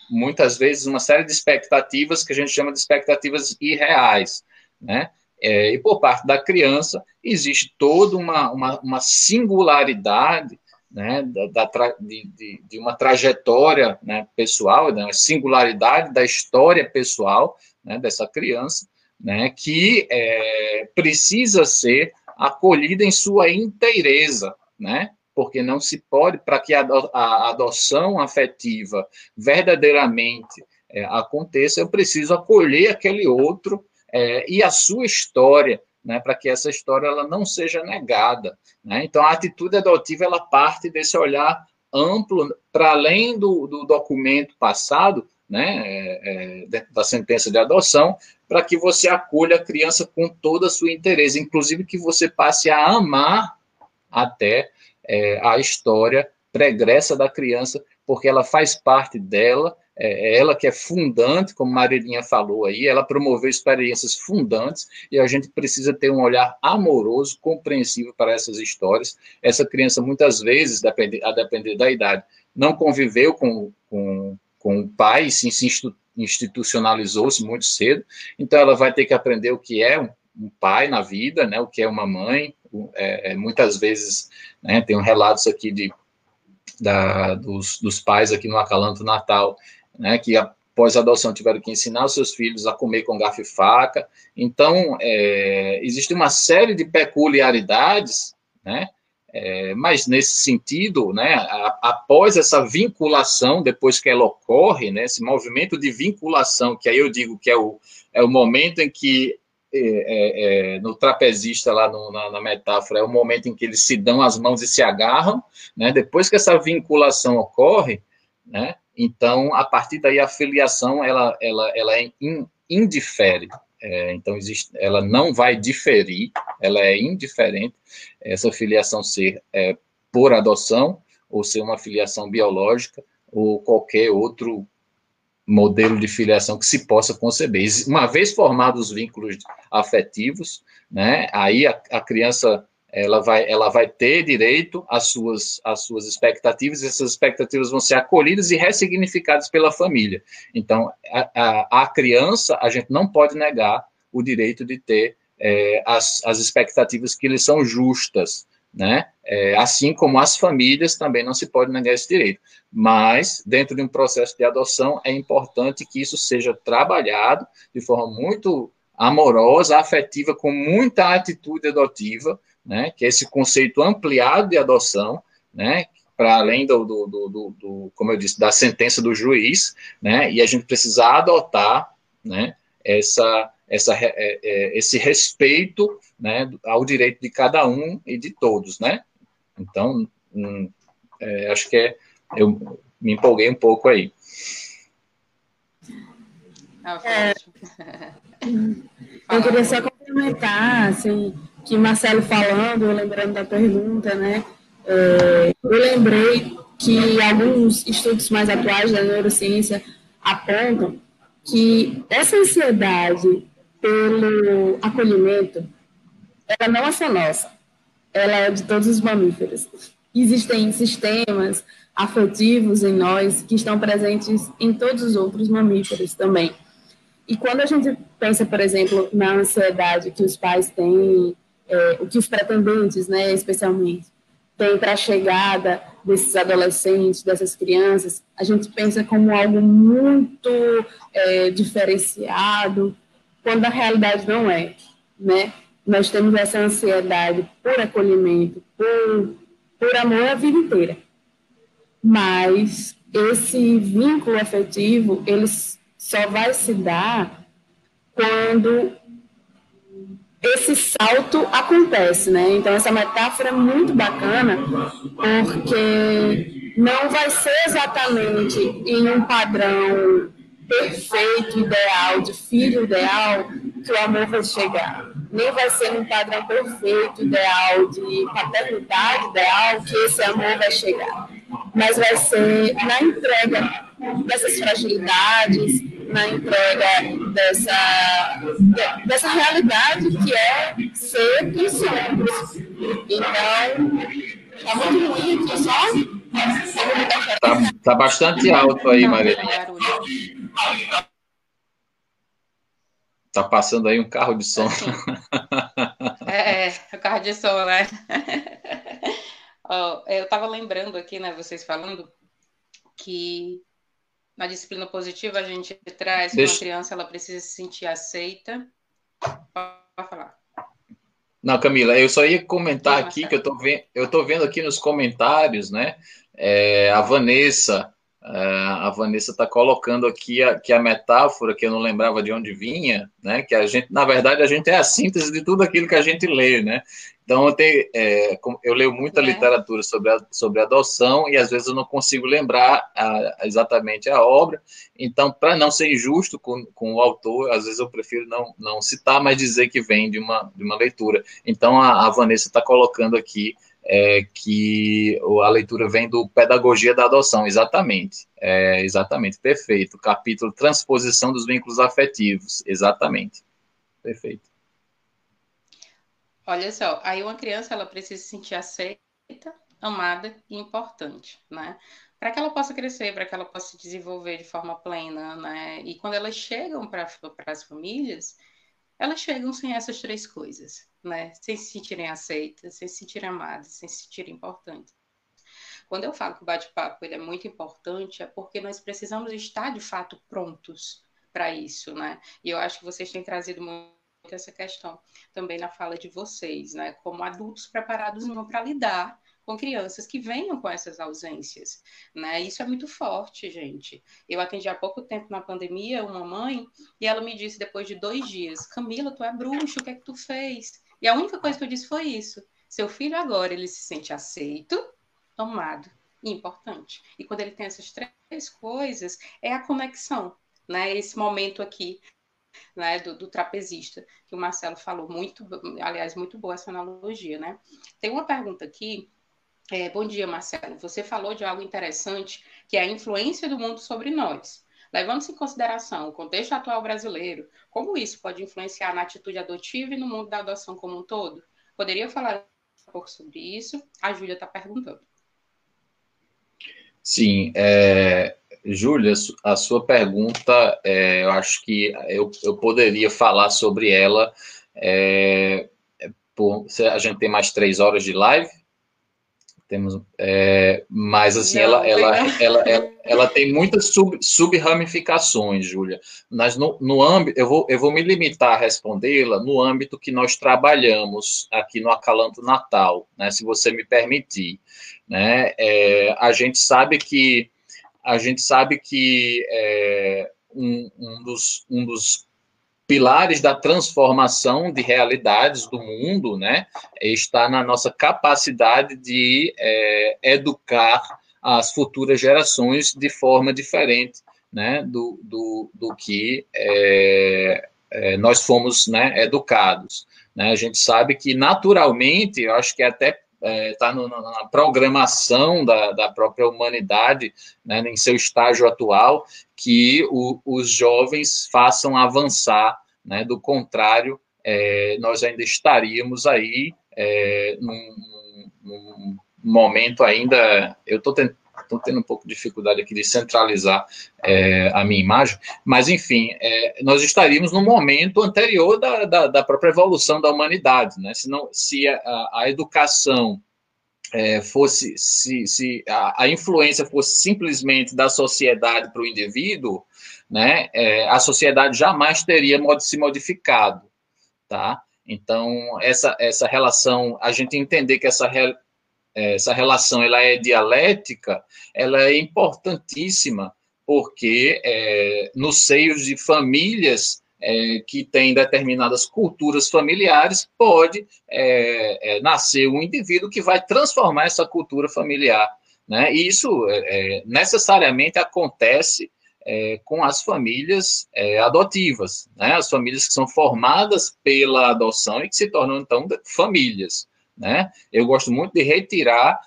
muitas vezes uma série de expectativas que a gente chama de expectativas irreais. Né? É, e por parte da criança, existe toda uma, uma, uma singularidade né, da, da de, de, uma trajetória né, pessoal, né, uma singularidade da história pessoal né, dessa criança, né, que é, precisa ser acolhida em sua inteireza, né? Porque não se pode, para que a, adoção afetiva verdadeiramente é, aconteça, eu preciso acolher aquele outro é, e a sua história, né, para que essa história ela não seja negada. Né? Então, a atitude adotiva ela parte desse olhar amplo, para além do, do documento passado, né, é, é, da sentença de adoção, para que você acolha a criança com toda a sua interesse, inclusive que você passe a amar até é, a história pregressa da criança, porque ela faz parte dela, é, é ela que é fundante, como Marilinha falou aí, ela promoveu experiências fundantes e a gente precisa ter um olhar amoroso, compreensivo para essas histórias. Essa criança, muitas vezes, a depender da idade, não conviveu com, com com o pai, se institucionalizou-se muito cedo, então ela vai ter que aprender o que é um pai na vida, né, o que é uma mãe, é, é, muitas vezes, né, tem um relatos aqui de, da, dos, dos pais aqui no Acalanto Natal, né, que após a adoção tiveram que ensinar os seus filhos a comer com garfo e faca, então é, existe uma série de peculiaridades, né, é, mas nesse sentido, né, após essa vinculação, depois que ela ocorre, né, esse movimento de vinculação, que aí eu digo que é o, é o momento em que, é, é, é no trapezista lá no, na, na, metáfora, é o momento em que eles se dão as mãos e se agarram, né, depois que essa vinculação ocorre, né, então, a partir daí, a filiação, ela, ela, ela é in, indifere, é, então, existe, ela não vai diferir, ela é indiferente, essa filiação ser é, por adoção, ou ser uma filiação biológica, ou qualquer outro modelo de filiação que se possa conceber. Uma vez formados os vínculos afetivos, né, aí a, a criança ela vai, ela vai ter direito às suas, às suas expectativas, e essas expectativas vão ser acolhidas e ressignificadas pela família. Então, a, a, a criança, a gente não pode negar o direito de ter é, as, as expectativas que lhe são justas, né? É, assim como as famílias também não se pode negar esse direito. Mas, dentro de um processo de adoção, é importante que isso seja trabalhado de forma muito amorosa, afetiva, com muita atitude adotiva, né, que é esse conceito ampliado de adoção, né, para além do, do, do, do, como eu disse, da sentença do juiz, né, e a gente precisa adotar, né, essa, essa, é, é, esse respeito, né, ao direito de cada um e de todos, né, então, hum, é, acho que é, eu me empolguei um pouco aí. É, [laughs] eu queria só complementar, assim, que Marcelo falando, lembrando da pergunta, né? É, eu lembrei que alguns estudos mais atuais da neurociência apontam que essa ansiedade pelo acolhimento, ela não é só nossa, ela é de todos os mamíferos. Existem sistemas afetivos em nós que estão presentes em todos os outros mamíferos também. E quando a gente pensa, por exemplo, na ansiedade que os pais têm é, o que os pretendentes, né, especialmente, têm para a chegada desses adolescentes, dessas crianças, a gente pensa como algo muito é, diferenciado, quando a realidade não é, né? Nós temos essa ansiedade por acolhimento, por, por amor a vida inteira. Mas esse vínculo afetivo, ele só vai se dar quando esse salto acontece, né? Então essa metáfora é muito bacana porque não vai ser exatamente em um padrão perfeito, ideal, de filho ideal, que o amor vai chegar. Nem vai ser num padrão perfeito, ideal, de paternidade ideal, que esse amor vai chegar. Mas vai ser na entrega dessas fragilidades, na entrega dessa, dessa realidade que é ser e somos. Então, está muito ruim aqui só. Está tá bastante alto aí, Marilinha. Tá passando aí um carro de som. É, é o carro de som, né? [laughs] eu estava lembrando aqui, né, vocês falando que na disciplina positiva, a gente traz Deixa... que uma criança ela precisa se sentir aceita. Pode falar. Não, Camila, eu só ia comentar Sim, aqui que eu tô, vendo, eu tô vendo aqui nos comentários, né? É, a Vanessa a Vanessa está colocando aqui a, que a metáfora que eu não lembrava de onde vinha, né? Que a gente, na verdade, a gente é a síntese de tudo aquilo que a gente lê, né? Então eu, tenho, é, eu leio muita é. literatura sobre, a, sobre adoção e às vezes eu não consigo lembrar a, exatamente a obra. Então, para não ser injusto com, com o autor, às vezes eu prefiro não, não citar, mas dizer que vem de uma, de uma leitura. Então a, a Vanessa está colocando aqui é, que a leitura vem do Pedagogia da Adoção, exatamente. É, exatamente, perfeito. Capítulo Transposição dos Vínculos Afetivos, exatamente. Perfeito. Olha só, aí uma criança ela precisa se sentir aceita, amada e importante, né? Para que ela possa crescer, para que ela possa se desenvolver de forma plena, né? E quando elas chegam para as famílias, elas chegam sem essas três coisas, né? Sem se sentirem aceitas, sem se sentirem amadas, sem se sentirem importantes. Quando eu falo que o bate-papo é muito importante, é porque nós precisamos estar de fato prontos para isso, né? E eu acho que vocês têm trazido muito essa questão também na fala de vocês, né? Como adultos preparados não para lidar com crianças que venham com essas ausências, né? Isso é muito forte, gente. Eu atendi há pouco tempo na pandemia uma mãe e ela me disse depois de dois dias, Camila, tu é bruxo, o que é que tu fez? E a única coisa que eu disse foi isso. Seu filho agora ele se sente aceito, amado e importante. E quando ele tem essas três coisas, é a conexão, né? Esse momento aqui né, do, do, trapezista, que o Marcelo falou, muito, aliás, muito boa essa analogia, né? Tem uma pergunta aqui é, bom dia, Marcelo. Você falou de algo interessante, que é a influência do mundo sobre nós. Levando-se em consideração o contexto atual brasileiro, como isso pode influenciar na atitude adotiva e no mundo da adoção como um todo? Poderia falar um pouco sobre isso? A Júlia está perguntando. Sim, é, Júlia, a sua pergunta, é, eu acho que eu, eu poderia falar sobre ela. É, por, a gente tem mais três horas de live? Temos, é, mas assim, não, ela, ela, ela, ela, ela, tem muitas sub, sub-ramificações, Júlia. Mas no, no âmbito, eu vou, eu vou me limitar a respondê-la no âmbito que nós trabalhamos aqui no Acalanto Natal, né, se você me permitir. Né, é, a gente sabe que a gente sabe que é, um, um, dos, um dos pilares da transformação de realidades do mundo, né, está na nossa capacidade de é, educar as futuras gerações de forma diferente, né, do, do, do que é, é, nós fomos, né, educados. Né? A gente sabe que naturalmente, eu acho que até está é, na programação da, da própria humanidade, né, em seu estágio atual, que o, os jovens façam avançar né? Do contrário, é, nós ainda estaríamos aí é, num, num, momento ainda. Eu estou tendo, tendo um pouco de dificuldade aqui de centralizar é, a minha imagem, mas enfim, é, nós estaríamos num momento anterior da, da, da, própria evolução da humanidade, né? Se, não, se a, a educação é, fosse se, se a, a, influência fosse simplesmente da sociedade para o indivíduo, né, é, a sociedade jamais teria se modificado, tá? Então essa essa relação, a gente entender que essa essa relação ela é dialética, ela é importantíssima porque é, nos seios de famílias é, que têm determinadas culturas familiares, pode é, é, nascer um indivíduo que vai transformar essa cultura familiar. Né? E isso é, é, necessariamente acontece é, com as famílias adotivas, né? as famílias que são formadas pela adoção e que se tornam, então, famílias. Né? Eu gosto muito de retirar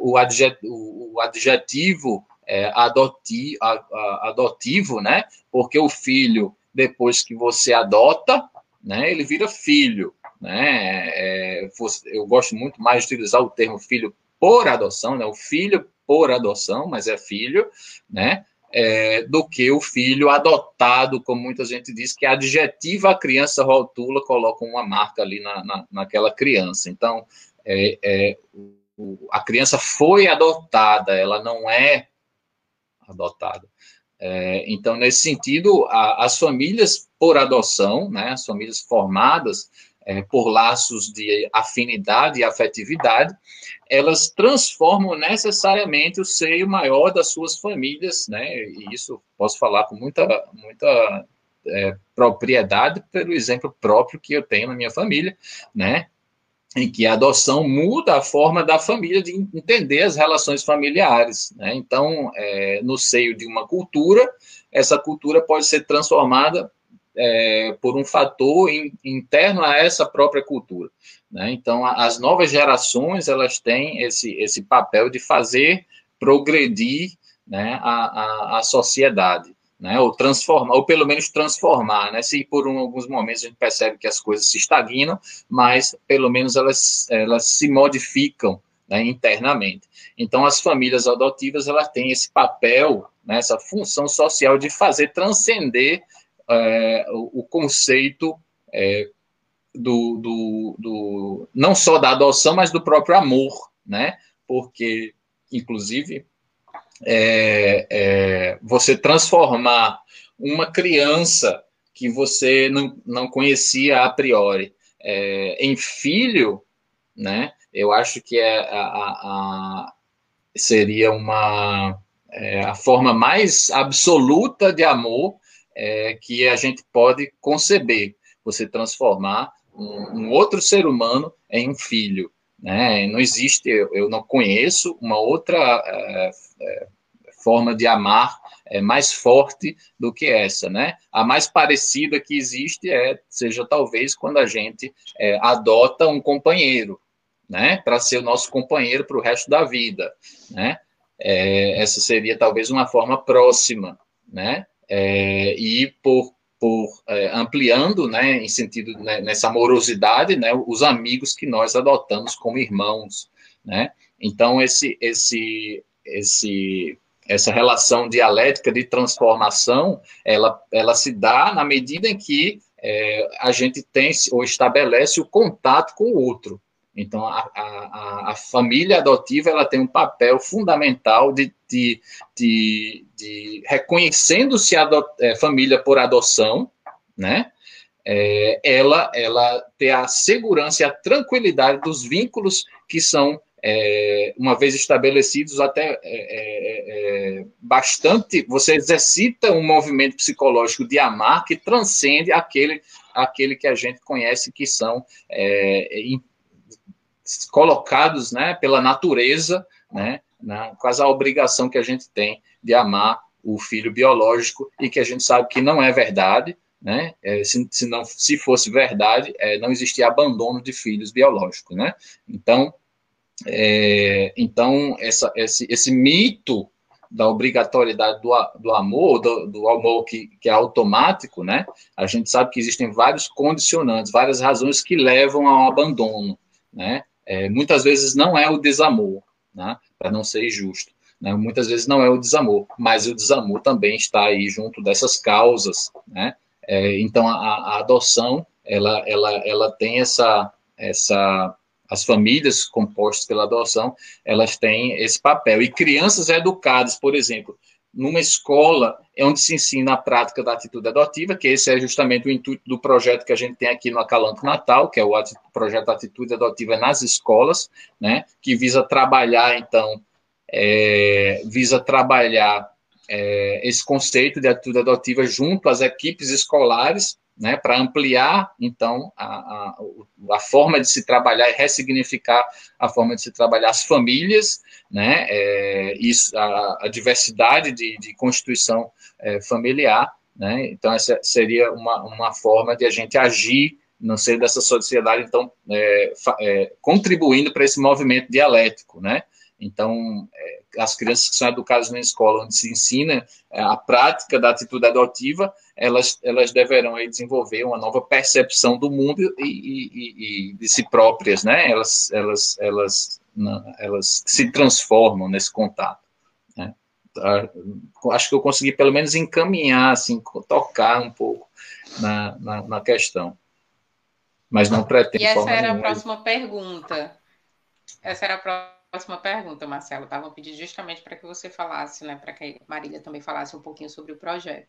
o, adjetivo, o adjetivo adoti, a, a, adotivo, né? porque o filho depois que você adota, né, ele vira filho. Né? É, eu gosto muito mais de utilizar o termo filho por adoção, né? o filho por adoção, mas é filho, né? É, do que o filho adotado, como muita gente diz, que adjetiva a criança, rotula, coloca uma marca ali na, na, naquela criança. Então, é, é, o, a criança foi adotada, ela não é adotada. É, então, nesse sentido, a, as famílias por adoção, né, as famílias formadas é, por laços de afinidade e afetividade, elas transformam necessariamente o seio maior das suas famílias, né? E isso posso falar com muita, muita é, propriedade pelo exemplo próprio que eu tenho na minha família, né? Em que a adoção muda a forma da família de entender as relações familiares, né? Então, é, no seio de uma cultura, essa cultura pode ser transformada é, por um fator in, interno a essa própria cultura. Né? Então, as novas gerações elas têm esse, esse papel de fazer progredir né, a, a, a sociedade. Né, ou transformar, ou pelo menos transformar, né, se por um, alguns momentos a gente percebe que as coisas se estagnam, mas pelo menos elas, elas se modificam né, internamente. Então, as famílias adotivas, elas têm esse papel, né, essa função social de fazer transcender é, o, o, conceito é, do, do, do, não só da adoção, mas do próprio amor, né? Porque, inclusive, é, é, você transformar uma criança que você não, não conhecia a priori é, em filho, né? Eu acho que é a, a, a seria uma é, a forma mais absoluta de amor é, que a gente pode conceber. Você transformar um, um, outro ser humano em um filho. Né? Não existe, eu, eu não conheço uma outra é, é, forma de amar é mais forte do que essa, né? A mais parecida que existe é, seja talvez quando a gente é, adota um companheiro, né? Para ser o nosso companheiro para o resto da vida, né? É, essa seria talvez uma forma próxima, né? É, e por por é, ampliando, né, em sentido né, nessa amorosidade, né, os amigos que nós adotamos como irmãos, né? Então esse esse esse essa relação dialética de transformação, ela ela se dá na medida em que é, a gente tem ou estabelece o contato com o outro. Então, a, a, a, família adotiva ela tem um papel fundamental de, de, de, de reconhecendo-se a é, família por adoção, né? É, ela, ela ter a segurança e a tranquilidade dos vínculos que são, é, uma vez estabelecidos, até é, é, é, bastante. Você exercita um movimento psicológico de amar que transcende aquele, aquele que a gente conhece que são colocados né, pela natureza, né, na, quase a obrigação que a gente tem de amar o filho biológico e que a gente sabe que não é verdade, né? É, se, se, não se fosse verdade, é, não existia abandono de filhos biológicos, né? Então, é, então essa, esse, esse mito da obrigatoriedade do, do amor, do, do amor que, que, é automático, né? A gente sabe que existem vários condicionantes, várias razões que levam ao abandono, né? É, muitas vezes não é o desamor, né? para não ser injusto. Né? Muitas vezes não é o desamor, mas o desamor também está aí junto dessas causas. Né? É, então, a, a, adoção, ela, ela, ela tem essa, essa as famílias compostas pela adoção, elas têm esse papel. E crianças educadas, por exemplo, numa escola é onde se ensina a prática da atitude adotiva, que esse é justamente o intuito do projeto que a gente tem aqui no Acalanto Natal, que é o projeto Atitude Adotiva nas escolas, né, que visa trabalhar, então, é, visa trabalhar é, esse conceito de atitude adotiva junto às equipes escolares, né, para ampliar, então, a, a, a, forma de se trabalhar e ressignificar a forma de se trabalhar as famílias, né, é, isso, a, a, diversidade de, de constituição é, familiar, né, então essa seria uma, uma forma de a gente agir no seio dessa sociedade, então, é, é contribuindo para esse movimento dialético, né, então, é, as crianças que são educadas na escola, onde se ensina é, a prática da atitude adotiva, elas, elas deverão aí, desenvolver uma nova percepção do mundo e, e, e, de si próprias, né? Elas, elas, elas, não, elas se transformam nesse contato. Né? Tá, acho que eu consegui pelo menos encaminhar, assim, tocar um pouco na, na, na questão. Mas não pretendo. E essa era a próxima pergunta. Essa era a próxima próxima pergunta, Marcelo. Estavam pedindo justamente para que você falasse, né, para que a Marília também falasse um pouquinho sobre o projeto.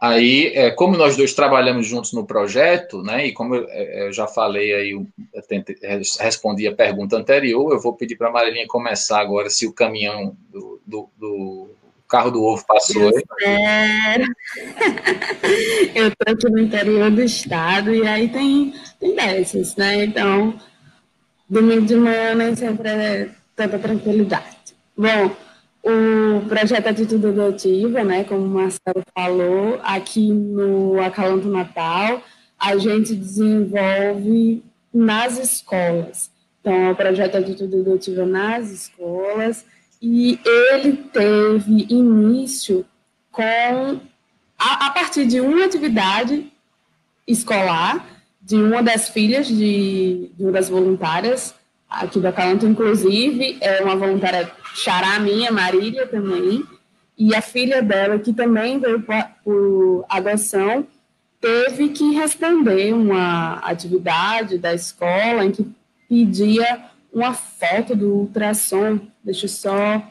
Aí, é, como nós dois trabalhamos juntos no projeto, né, e como eu, é, eu já falei aí, eu tentei, respondi a pergunta anterior, eu vou pedir para a Marilinha começar agora se o caminhão do, do, do carro do ovo passou. É. Eu estou aqui no interior do estado e aí tem, tem dessas, né? Então, domingo de manhã nem sempre é tanta tranquilidade. Bom, o projeto Atitude Adotiva, né, como o Marcelo falou, aqui no Acalanto Natal, a gente desenvolve nas escolas. Então, é o projeto Atitude Adotiva nas escolas, e ele teve início com a, a partir de uma atividade escolar de uma das filhas de, de uma das voluntárias aqui do Acalanto, inclusive, é uma voluntária xará minha, Marília também, e a filha dela, que também veio por, por adoção, teve que responder uma atividade da escola em que pedia uma foto do ultrassom. Deixa eu só.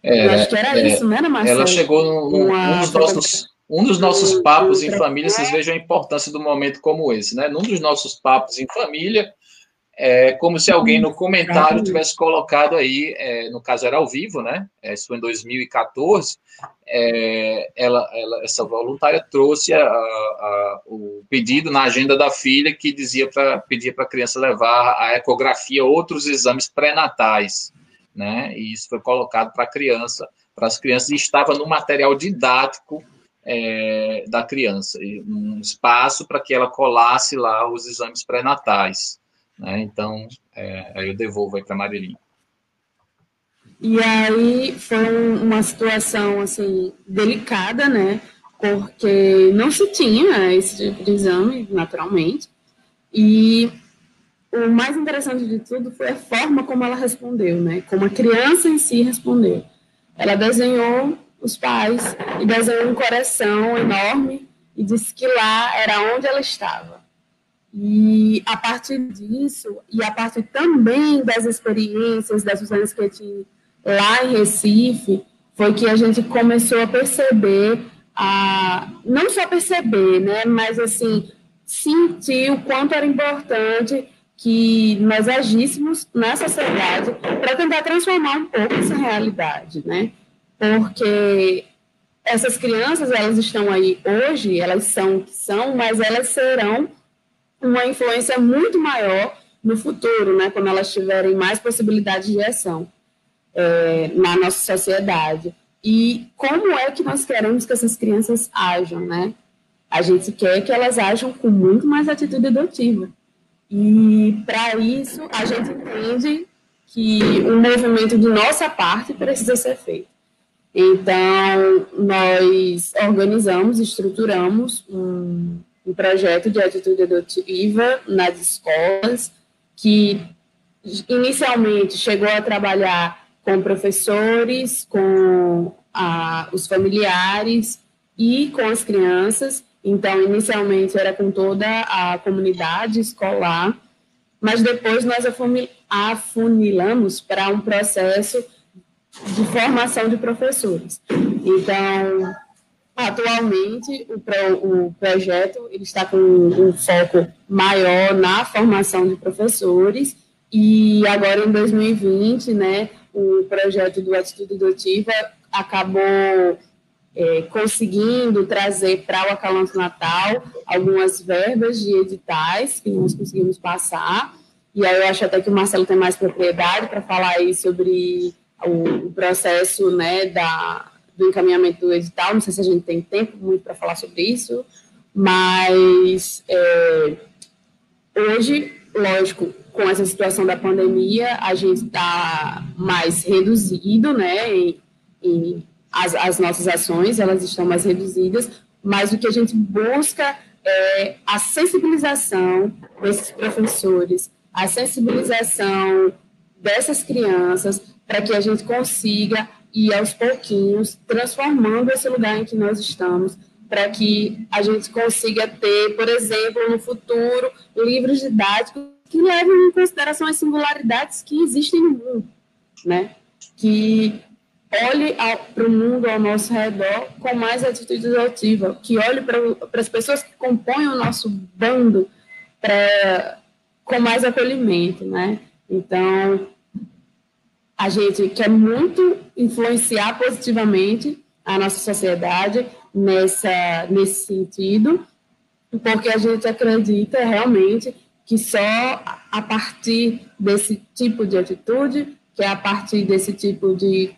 É, eu acho que era é, isso, né, Marcelo? Ela chegou um dos nossos. Um dos nossos papos em família, vocês vejam a importância do momento como esse, né? Num dos nossos papos em família, é como se alguém no comentário tivesse colocado aí, é, no caso era ao vivo, né? É, isso foi em 2014. É, ela, ela, essa voluntária trouxe a, a, o pedido na agenda da filha que dizia para pedir para a criança levar a ecografia, outros exames pré-natais, né? E isso foi colocado para a criança, para as crianças, e estava no material didático é, da criança, um espaço para que ela colasse lá os exames pré-natais. Né? Então, é, aí eu devolvo aí para a Marilinha. E aí foi uma situação, assim, delicada, né? Porque não se tinha esse tipo de exame, naturalmente. E o mais interessante de tudo foi a forma como ela respondeu, né? Como a criança em si respondeu. Ela desenhou os pais e desenhou um coração enorme e disse que lá era onde ela estava. E a partir disso, e a partir também das experiências da Suzana Schettini lá em Recife, foi que a gente começou a perceber, a, não só perceber, né, mas assim, sentir o quanto era importante que nós agíssemos na sociedade para tentar transformar um pouco essa realidade, né? Porque essas crianças, elas estão aí hoje, elas são o que são, mas elas serão uma influência muito maior no futuro, né, quando elas tiverem mais possibilidades de ação é, na nossa sociedade. E como é que nós queremos que essas crianças ajam, né? A gente quer que elas ajam com muito mais atitude adotiva. E para isso, a gente entende que um movimento de nossa parte precisa ser feito. Então, nós organizamos, estruturamos um, um projeto de atitude adotiva nas escolas, que inicialmente chegou a trabalhar com professores, com os familiares e com as crianças. Então, inicialmente era com toda a comunidade escolar, mas depois nós afunilamos para um processo de formação de professores. Então, Atualmente, o, pro, o projeto ele está com um foco maior na formação de professores e agora em 2020, né, o projeto do Atitude Adotiva acabou é, conseguindo trazer para o Acalanto Natal algumas verbas de editais que nós conseguimos passar. E aí eu acho até que o Marcelo tem mais propriedade para falar aí sobre o, o processo né, da, do encaminhamento do edital. Não sei se a gente tem tempo muito para falar sobre isso, mas é, hoje, lógico, com essa situação da pandemia, a gente está mais reduzido, né? E, e as, as nossas ações elas estão mais reduzidas, mas o que a gente busca é a sensibilização desses professores, a sensibilização dessas crianças, para que a gente consiga e aos pouquinhos transformando esse lugar em que nós estamos para que a gente consiga ter, por exemplo, no futuro, livros didáticos que levem em consideração as singularidades que existem no mundo, né? Que olhe para o mundo ao nosso redor com mais atitude adotiva, que olhe para as pessoas que compõem o nosso bando pra, com mais acolhimento, né? Então, a gente quer muito influenciar positivamente a nossa sociedade nessa, nesse sentido, porque a gente acredita realmente que só a partir desse tipo de atitude, que é a partir desse tipo de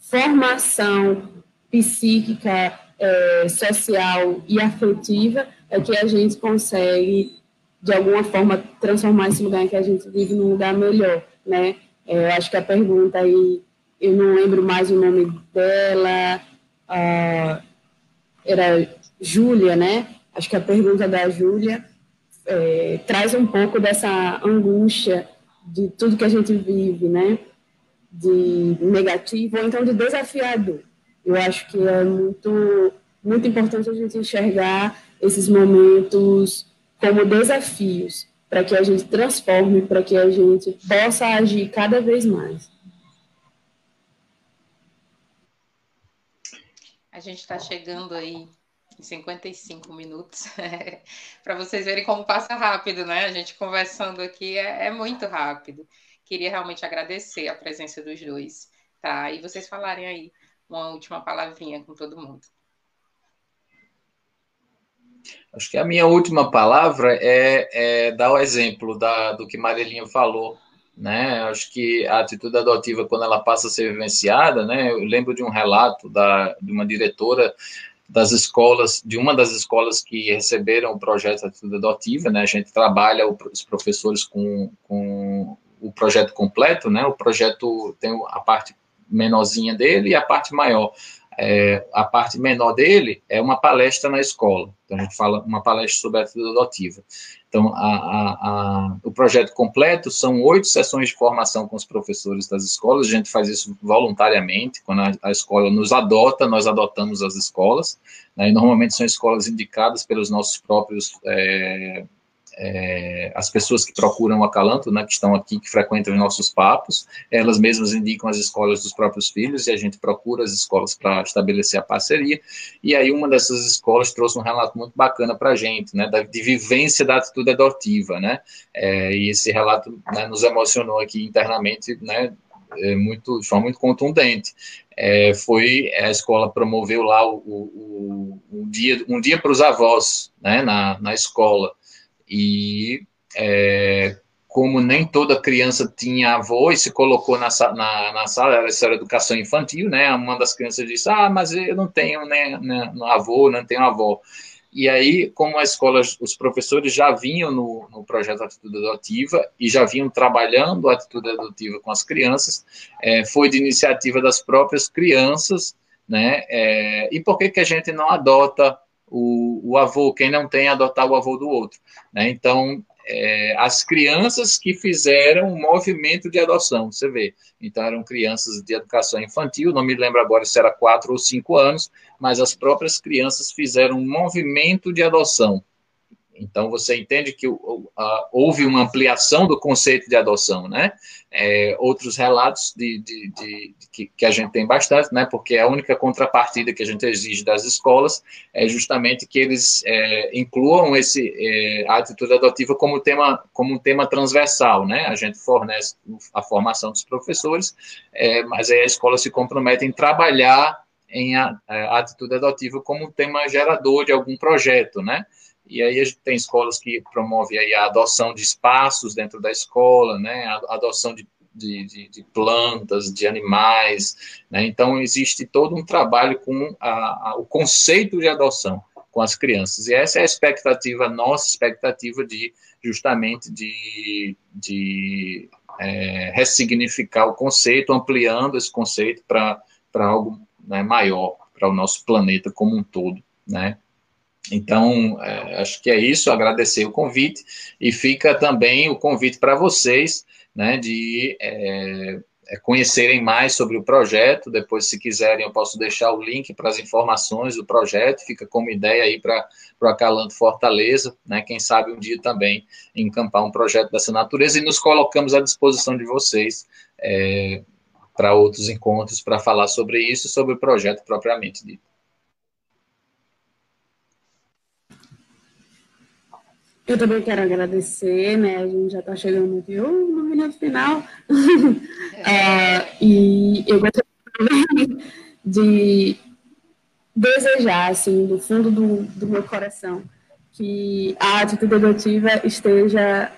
formação psíquica, é, social e afetiva, é que a gente consegue, de alguma forma, transformar esse lugar em que a gente vive num lugar melhor, né? É, eu acho que a pergunta aí, eu não lembro mais o nome dela, era Júlia, né? Acho que a pergunta da Júlia é, traz um pouco dessa angústia de tudo que a gente vive, né? De negativo ou então de desafiador. Eu acho que é muito, muito importante a gente enxergar esses momentos como desafios para que a gente transforme, para que a gente possa agir cada vez mais. A gente está chegando aí em 55 minutos, [laughs] para vocês verem como passa rápido, né? A gente conversando aqui é, é, muito rápido. Queria realmente agradecer a presença dos dois, tá? E vocês falarem aí uma última palavrinha com todo mundo. Acho que a minha última palavra é, é dar o exemplo da, do que Marilinha falou, né? Acho que a atitude adotiva, quando ela passa a ser vivenciada, né? Eu lembro de um relato da, de uma diretora das escolas, de uma das escolas que receberam o projeto Atitude Adotiva, né? A gente trabalha os professores com, com o projeto completo, né? O projeto tem a parte menorzinha dele e a parte maior. É, a parte menor dele é uma palestra na escola. Então, a gente fala uma palestra sobre a atitude adotiva. Então, a, a, a, o projeto completo são oito sessões de formação com os professores das escolas. A gente faz isso voluntariamente. Quando a, escola nos adota, nós adotamos as escolas. Né, e normalmente são escolas indicadas pelos nossos próprios é, é, as pessoas que procuram o Acalanto, né, que estão aqui, que frequentam os nossos papos, elas mesmas indicam as escolas dos próprios filhos e a gente procura as escolas para estabelecer a parceria. E aí uma dessas escolas trouxe um relato muito bacana para a gente, né, da, de vivência da atitude adotiva, né, é, e esse relato né, nos emocionou aqui internamente, né, é muito, de forma muito contundente. É, foi a escola promoveu lá o, o, o dia um dia para os avós, né, na, na escola e é, como nem toda criança tinha avô e se colocou na, na, na sala, era essa educação infantil, né? Uma das crianças disse: Ah, mas eu não tenho né, né, avô, não tenho avó. E aí, como a escola, os professores já vinham no, no projeto Atitude Adotiva e já vinham trabalhando a atitude adotiva com as crianças, é, foi de iniciativa das próprias crianças, né? É, e por que, que a gente não adota o, o avô, quem não tem, adotar o avô do outro. Né? Então, é, as crianças que fizeram o movimento de adoção, você vê. Então, eram crianças de educação infantil, não me lembro agora se era quatro ou cinco anos, mas as próprias crianças fizeram um movimento de adoção. Então, você entende que uh, houve uma ampliação do conceito de adoção, né? É, outros relatos de, de, de, de que, que, a gente tem bastante, né? Porque a única contrapartida que a gente exige das escolas é justamente que eles é, incluam esse, é, a atitude adotiva como tema, como um tema transversal, né? A gente fornece a formação dos professores, é, mas aí a escola se compromete em trabalhar em a, a atitude adotiva como um tema gerador de algum projeto, né? E aí a gente tem escolas que promovem aí a adoção de espaços dentro da escola, né, a adoção de, de, de, de plantas, de animais, né, então existe todo um trabalho com a, a, o conceito de adoção com as crianças, e essa é a expectativa, a nossa expectativa de, justamente, de, de é, ressignificar o conceito, ampliando esse conceito para algo né, maior, para o nosso planeta como um todo, né, então, é, acho que é isso, agradecer o convite e fica também o convite para vocês, né, de é, é, conhecerem mais sobre o projeto. Depois, se quiserem, eu posso deixar o link para as informações do projeto. Fica como ideia aí para o Acalanto Fortaleza, né? Quem sabe um dia também encampar um projeto dessa natureza e nos colocamos à disposição de vocês. É, para outros encontros para falar sobre isso, sobre o projeto propriamente dito. Eu também quero agradecer, né? A gente já está chegando aqui oh, no minuto final. [laughs] É. e eu gostaria de desejar, assim, do fundo do, do meu coração, que a atitude adotiva esteja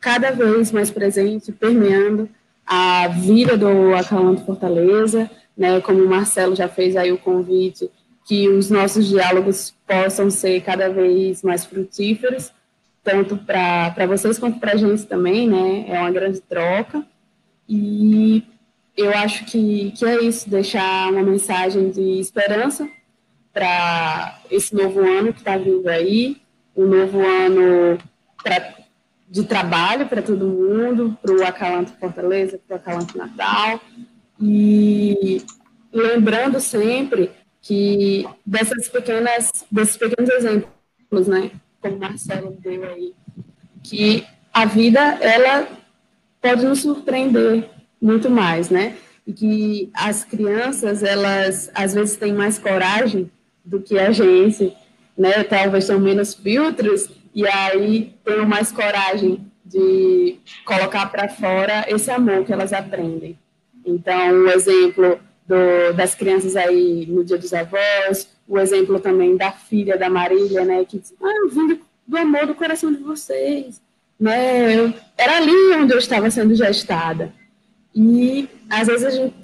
cada vez mais presente, permeando a vida do Acalanto Fortaleza, né, como o Marcelo já fez aí o convite, que os nossos diálogos possam ser cada vez mais frutíferos, tanto para vocês quanto para a gente também, né, é uma grande troca, e eu acho que, que é isso, deixar uma mensagem de esperança para esse novo ano que está vindo aí, um novo ano pra, de trabalho para todo mundo, para o Acalanto Fortaleza, para o Acalanto Natal, e lembrando sempre que dessas pequenas, desses pequenos exemplos, né, como o Marcelo deu aí, que a vida, ela pode nos surpreender muito mais, né, e que as crianças, elas às vezes têm mais coragem do que a gente, né? Talvez tenham menos filtros e aí tenham mais coragem de colocar para fora esse amor que elas aprendem. Então, o exemplo do, das crianças aí no Dia dos Avós, o exemplo também da filha da Marília, né? Que diz, ah, eu vim do, do amor do coração de vocês, né? Eu, era ali onde eu estava sendo gestada. E às vezes a gente,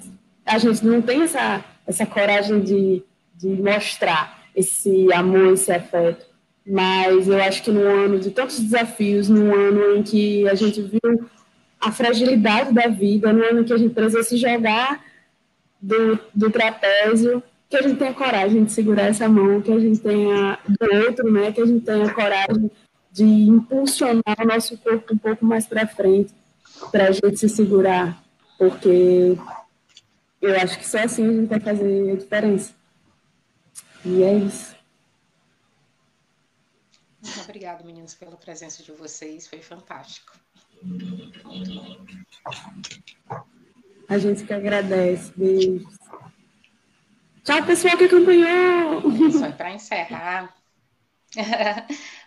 a gente não tem essa, essa coragem de de mostrar esse amor, esse afeto. Mas eu acho que num ano de tantos desafios, num ano em que a gente viu a fragilidade da vida, num ano em que a gente precisa se jogar do, do trapézio, que a gente tenha coragem de segurar essa mão, que a gente tenha do outro, né, que a gente tenha coragem de impulsionar o nosso corpo um pouco mais para frente, para a gente se segurar, porque eu acho que só assim a gente vai fazer a diferença. E é isso. Muito obrigada, meninos, pela presença de vocês. Foi fantástico. A gente que agradece. Beijos. Tchau, pessoal que acompanhou. Só para encerrar.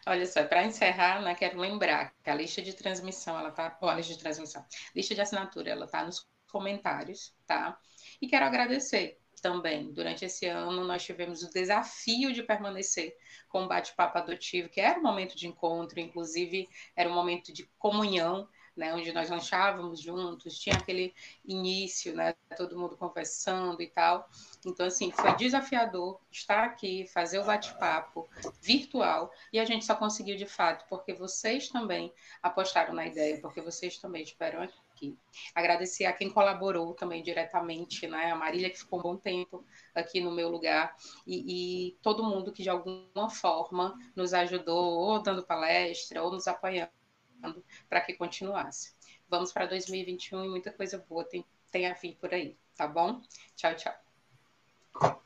Olha só, para [laughs] encerrar, né, quero lembrar que a lista de transmissão, ela tá, ou a lista de transmissão, lista de assinatura, ela tá nos comentários, tá? E quero agradecer também. Durante esse ano, nós tivemos o desafio de permanecer com o bate-papo adotivo, que era um momento de encontro, inclusive era um momento de comunhão, né, onde nós lanchávamos juntos, tinha aquele início, né, todo mundo conversando e tal. Então, assim, foi desafiador estar aqui, fazer o bate-papo virtual, e a gente só conseguiu de fato porque vocês também apostaram na ideia, porque vocês também esperam aqui. Agradecer a quem colaborou também diretamente, né? A Marília, que ficou um bom tempo aqui no meu lugar, e, e todo mundo que de alguma forma nos ajudou, ou dando palestra, ou nos apoiando para que continuasse. Vamos para 2021 e muita coisa boa tem, tem a vir por aí, tá bom? Tchau, tchau.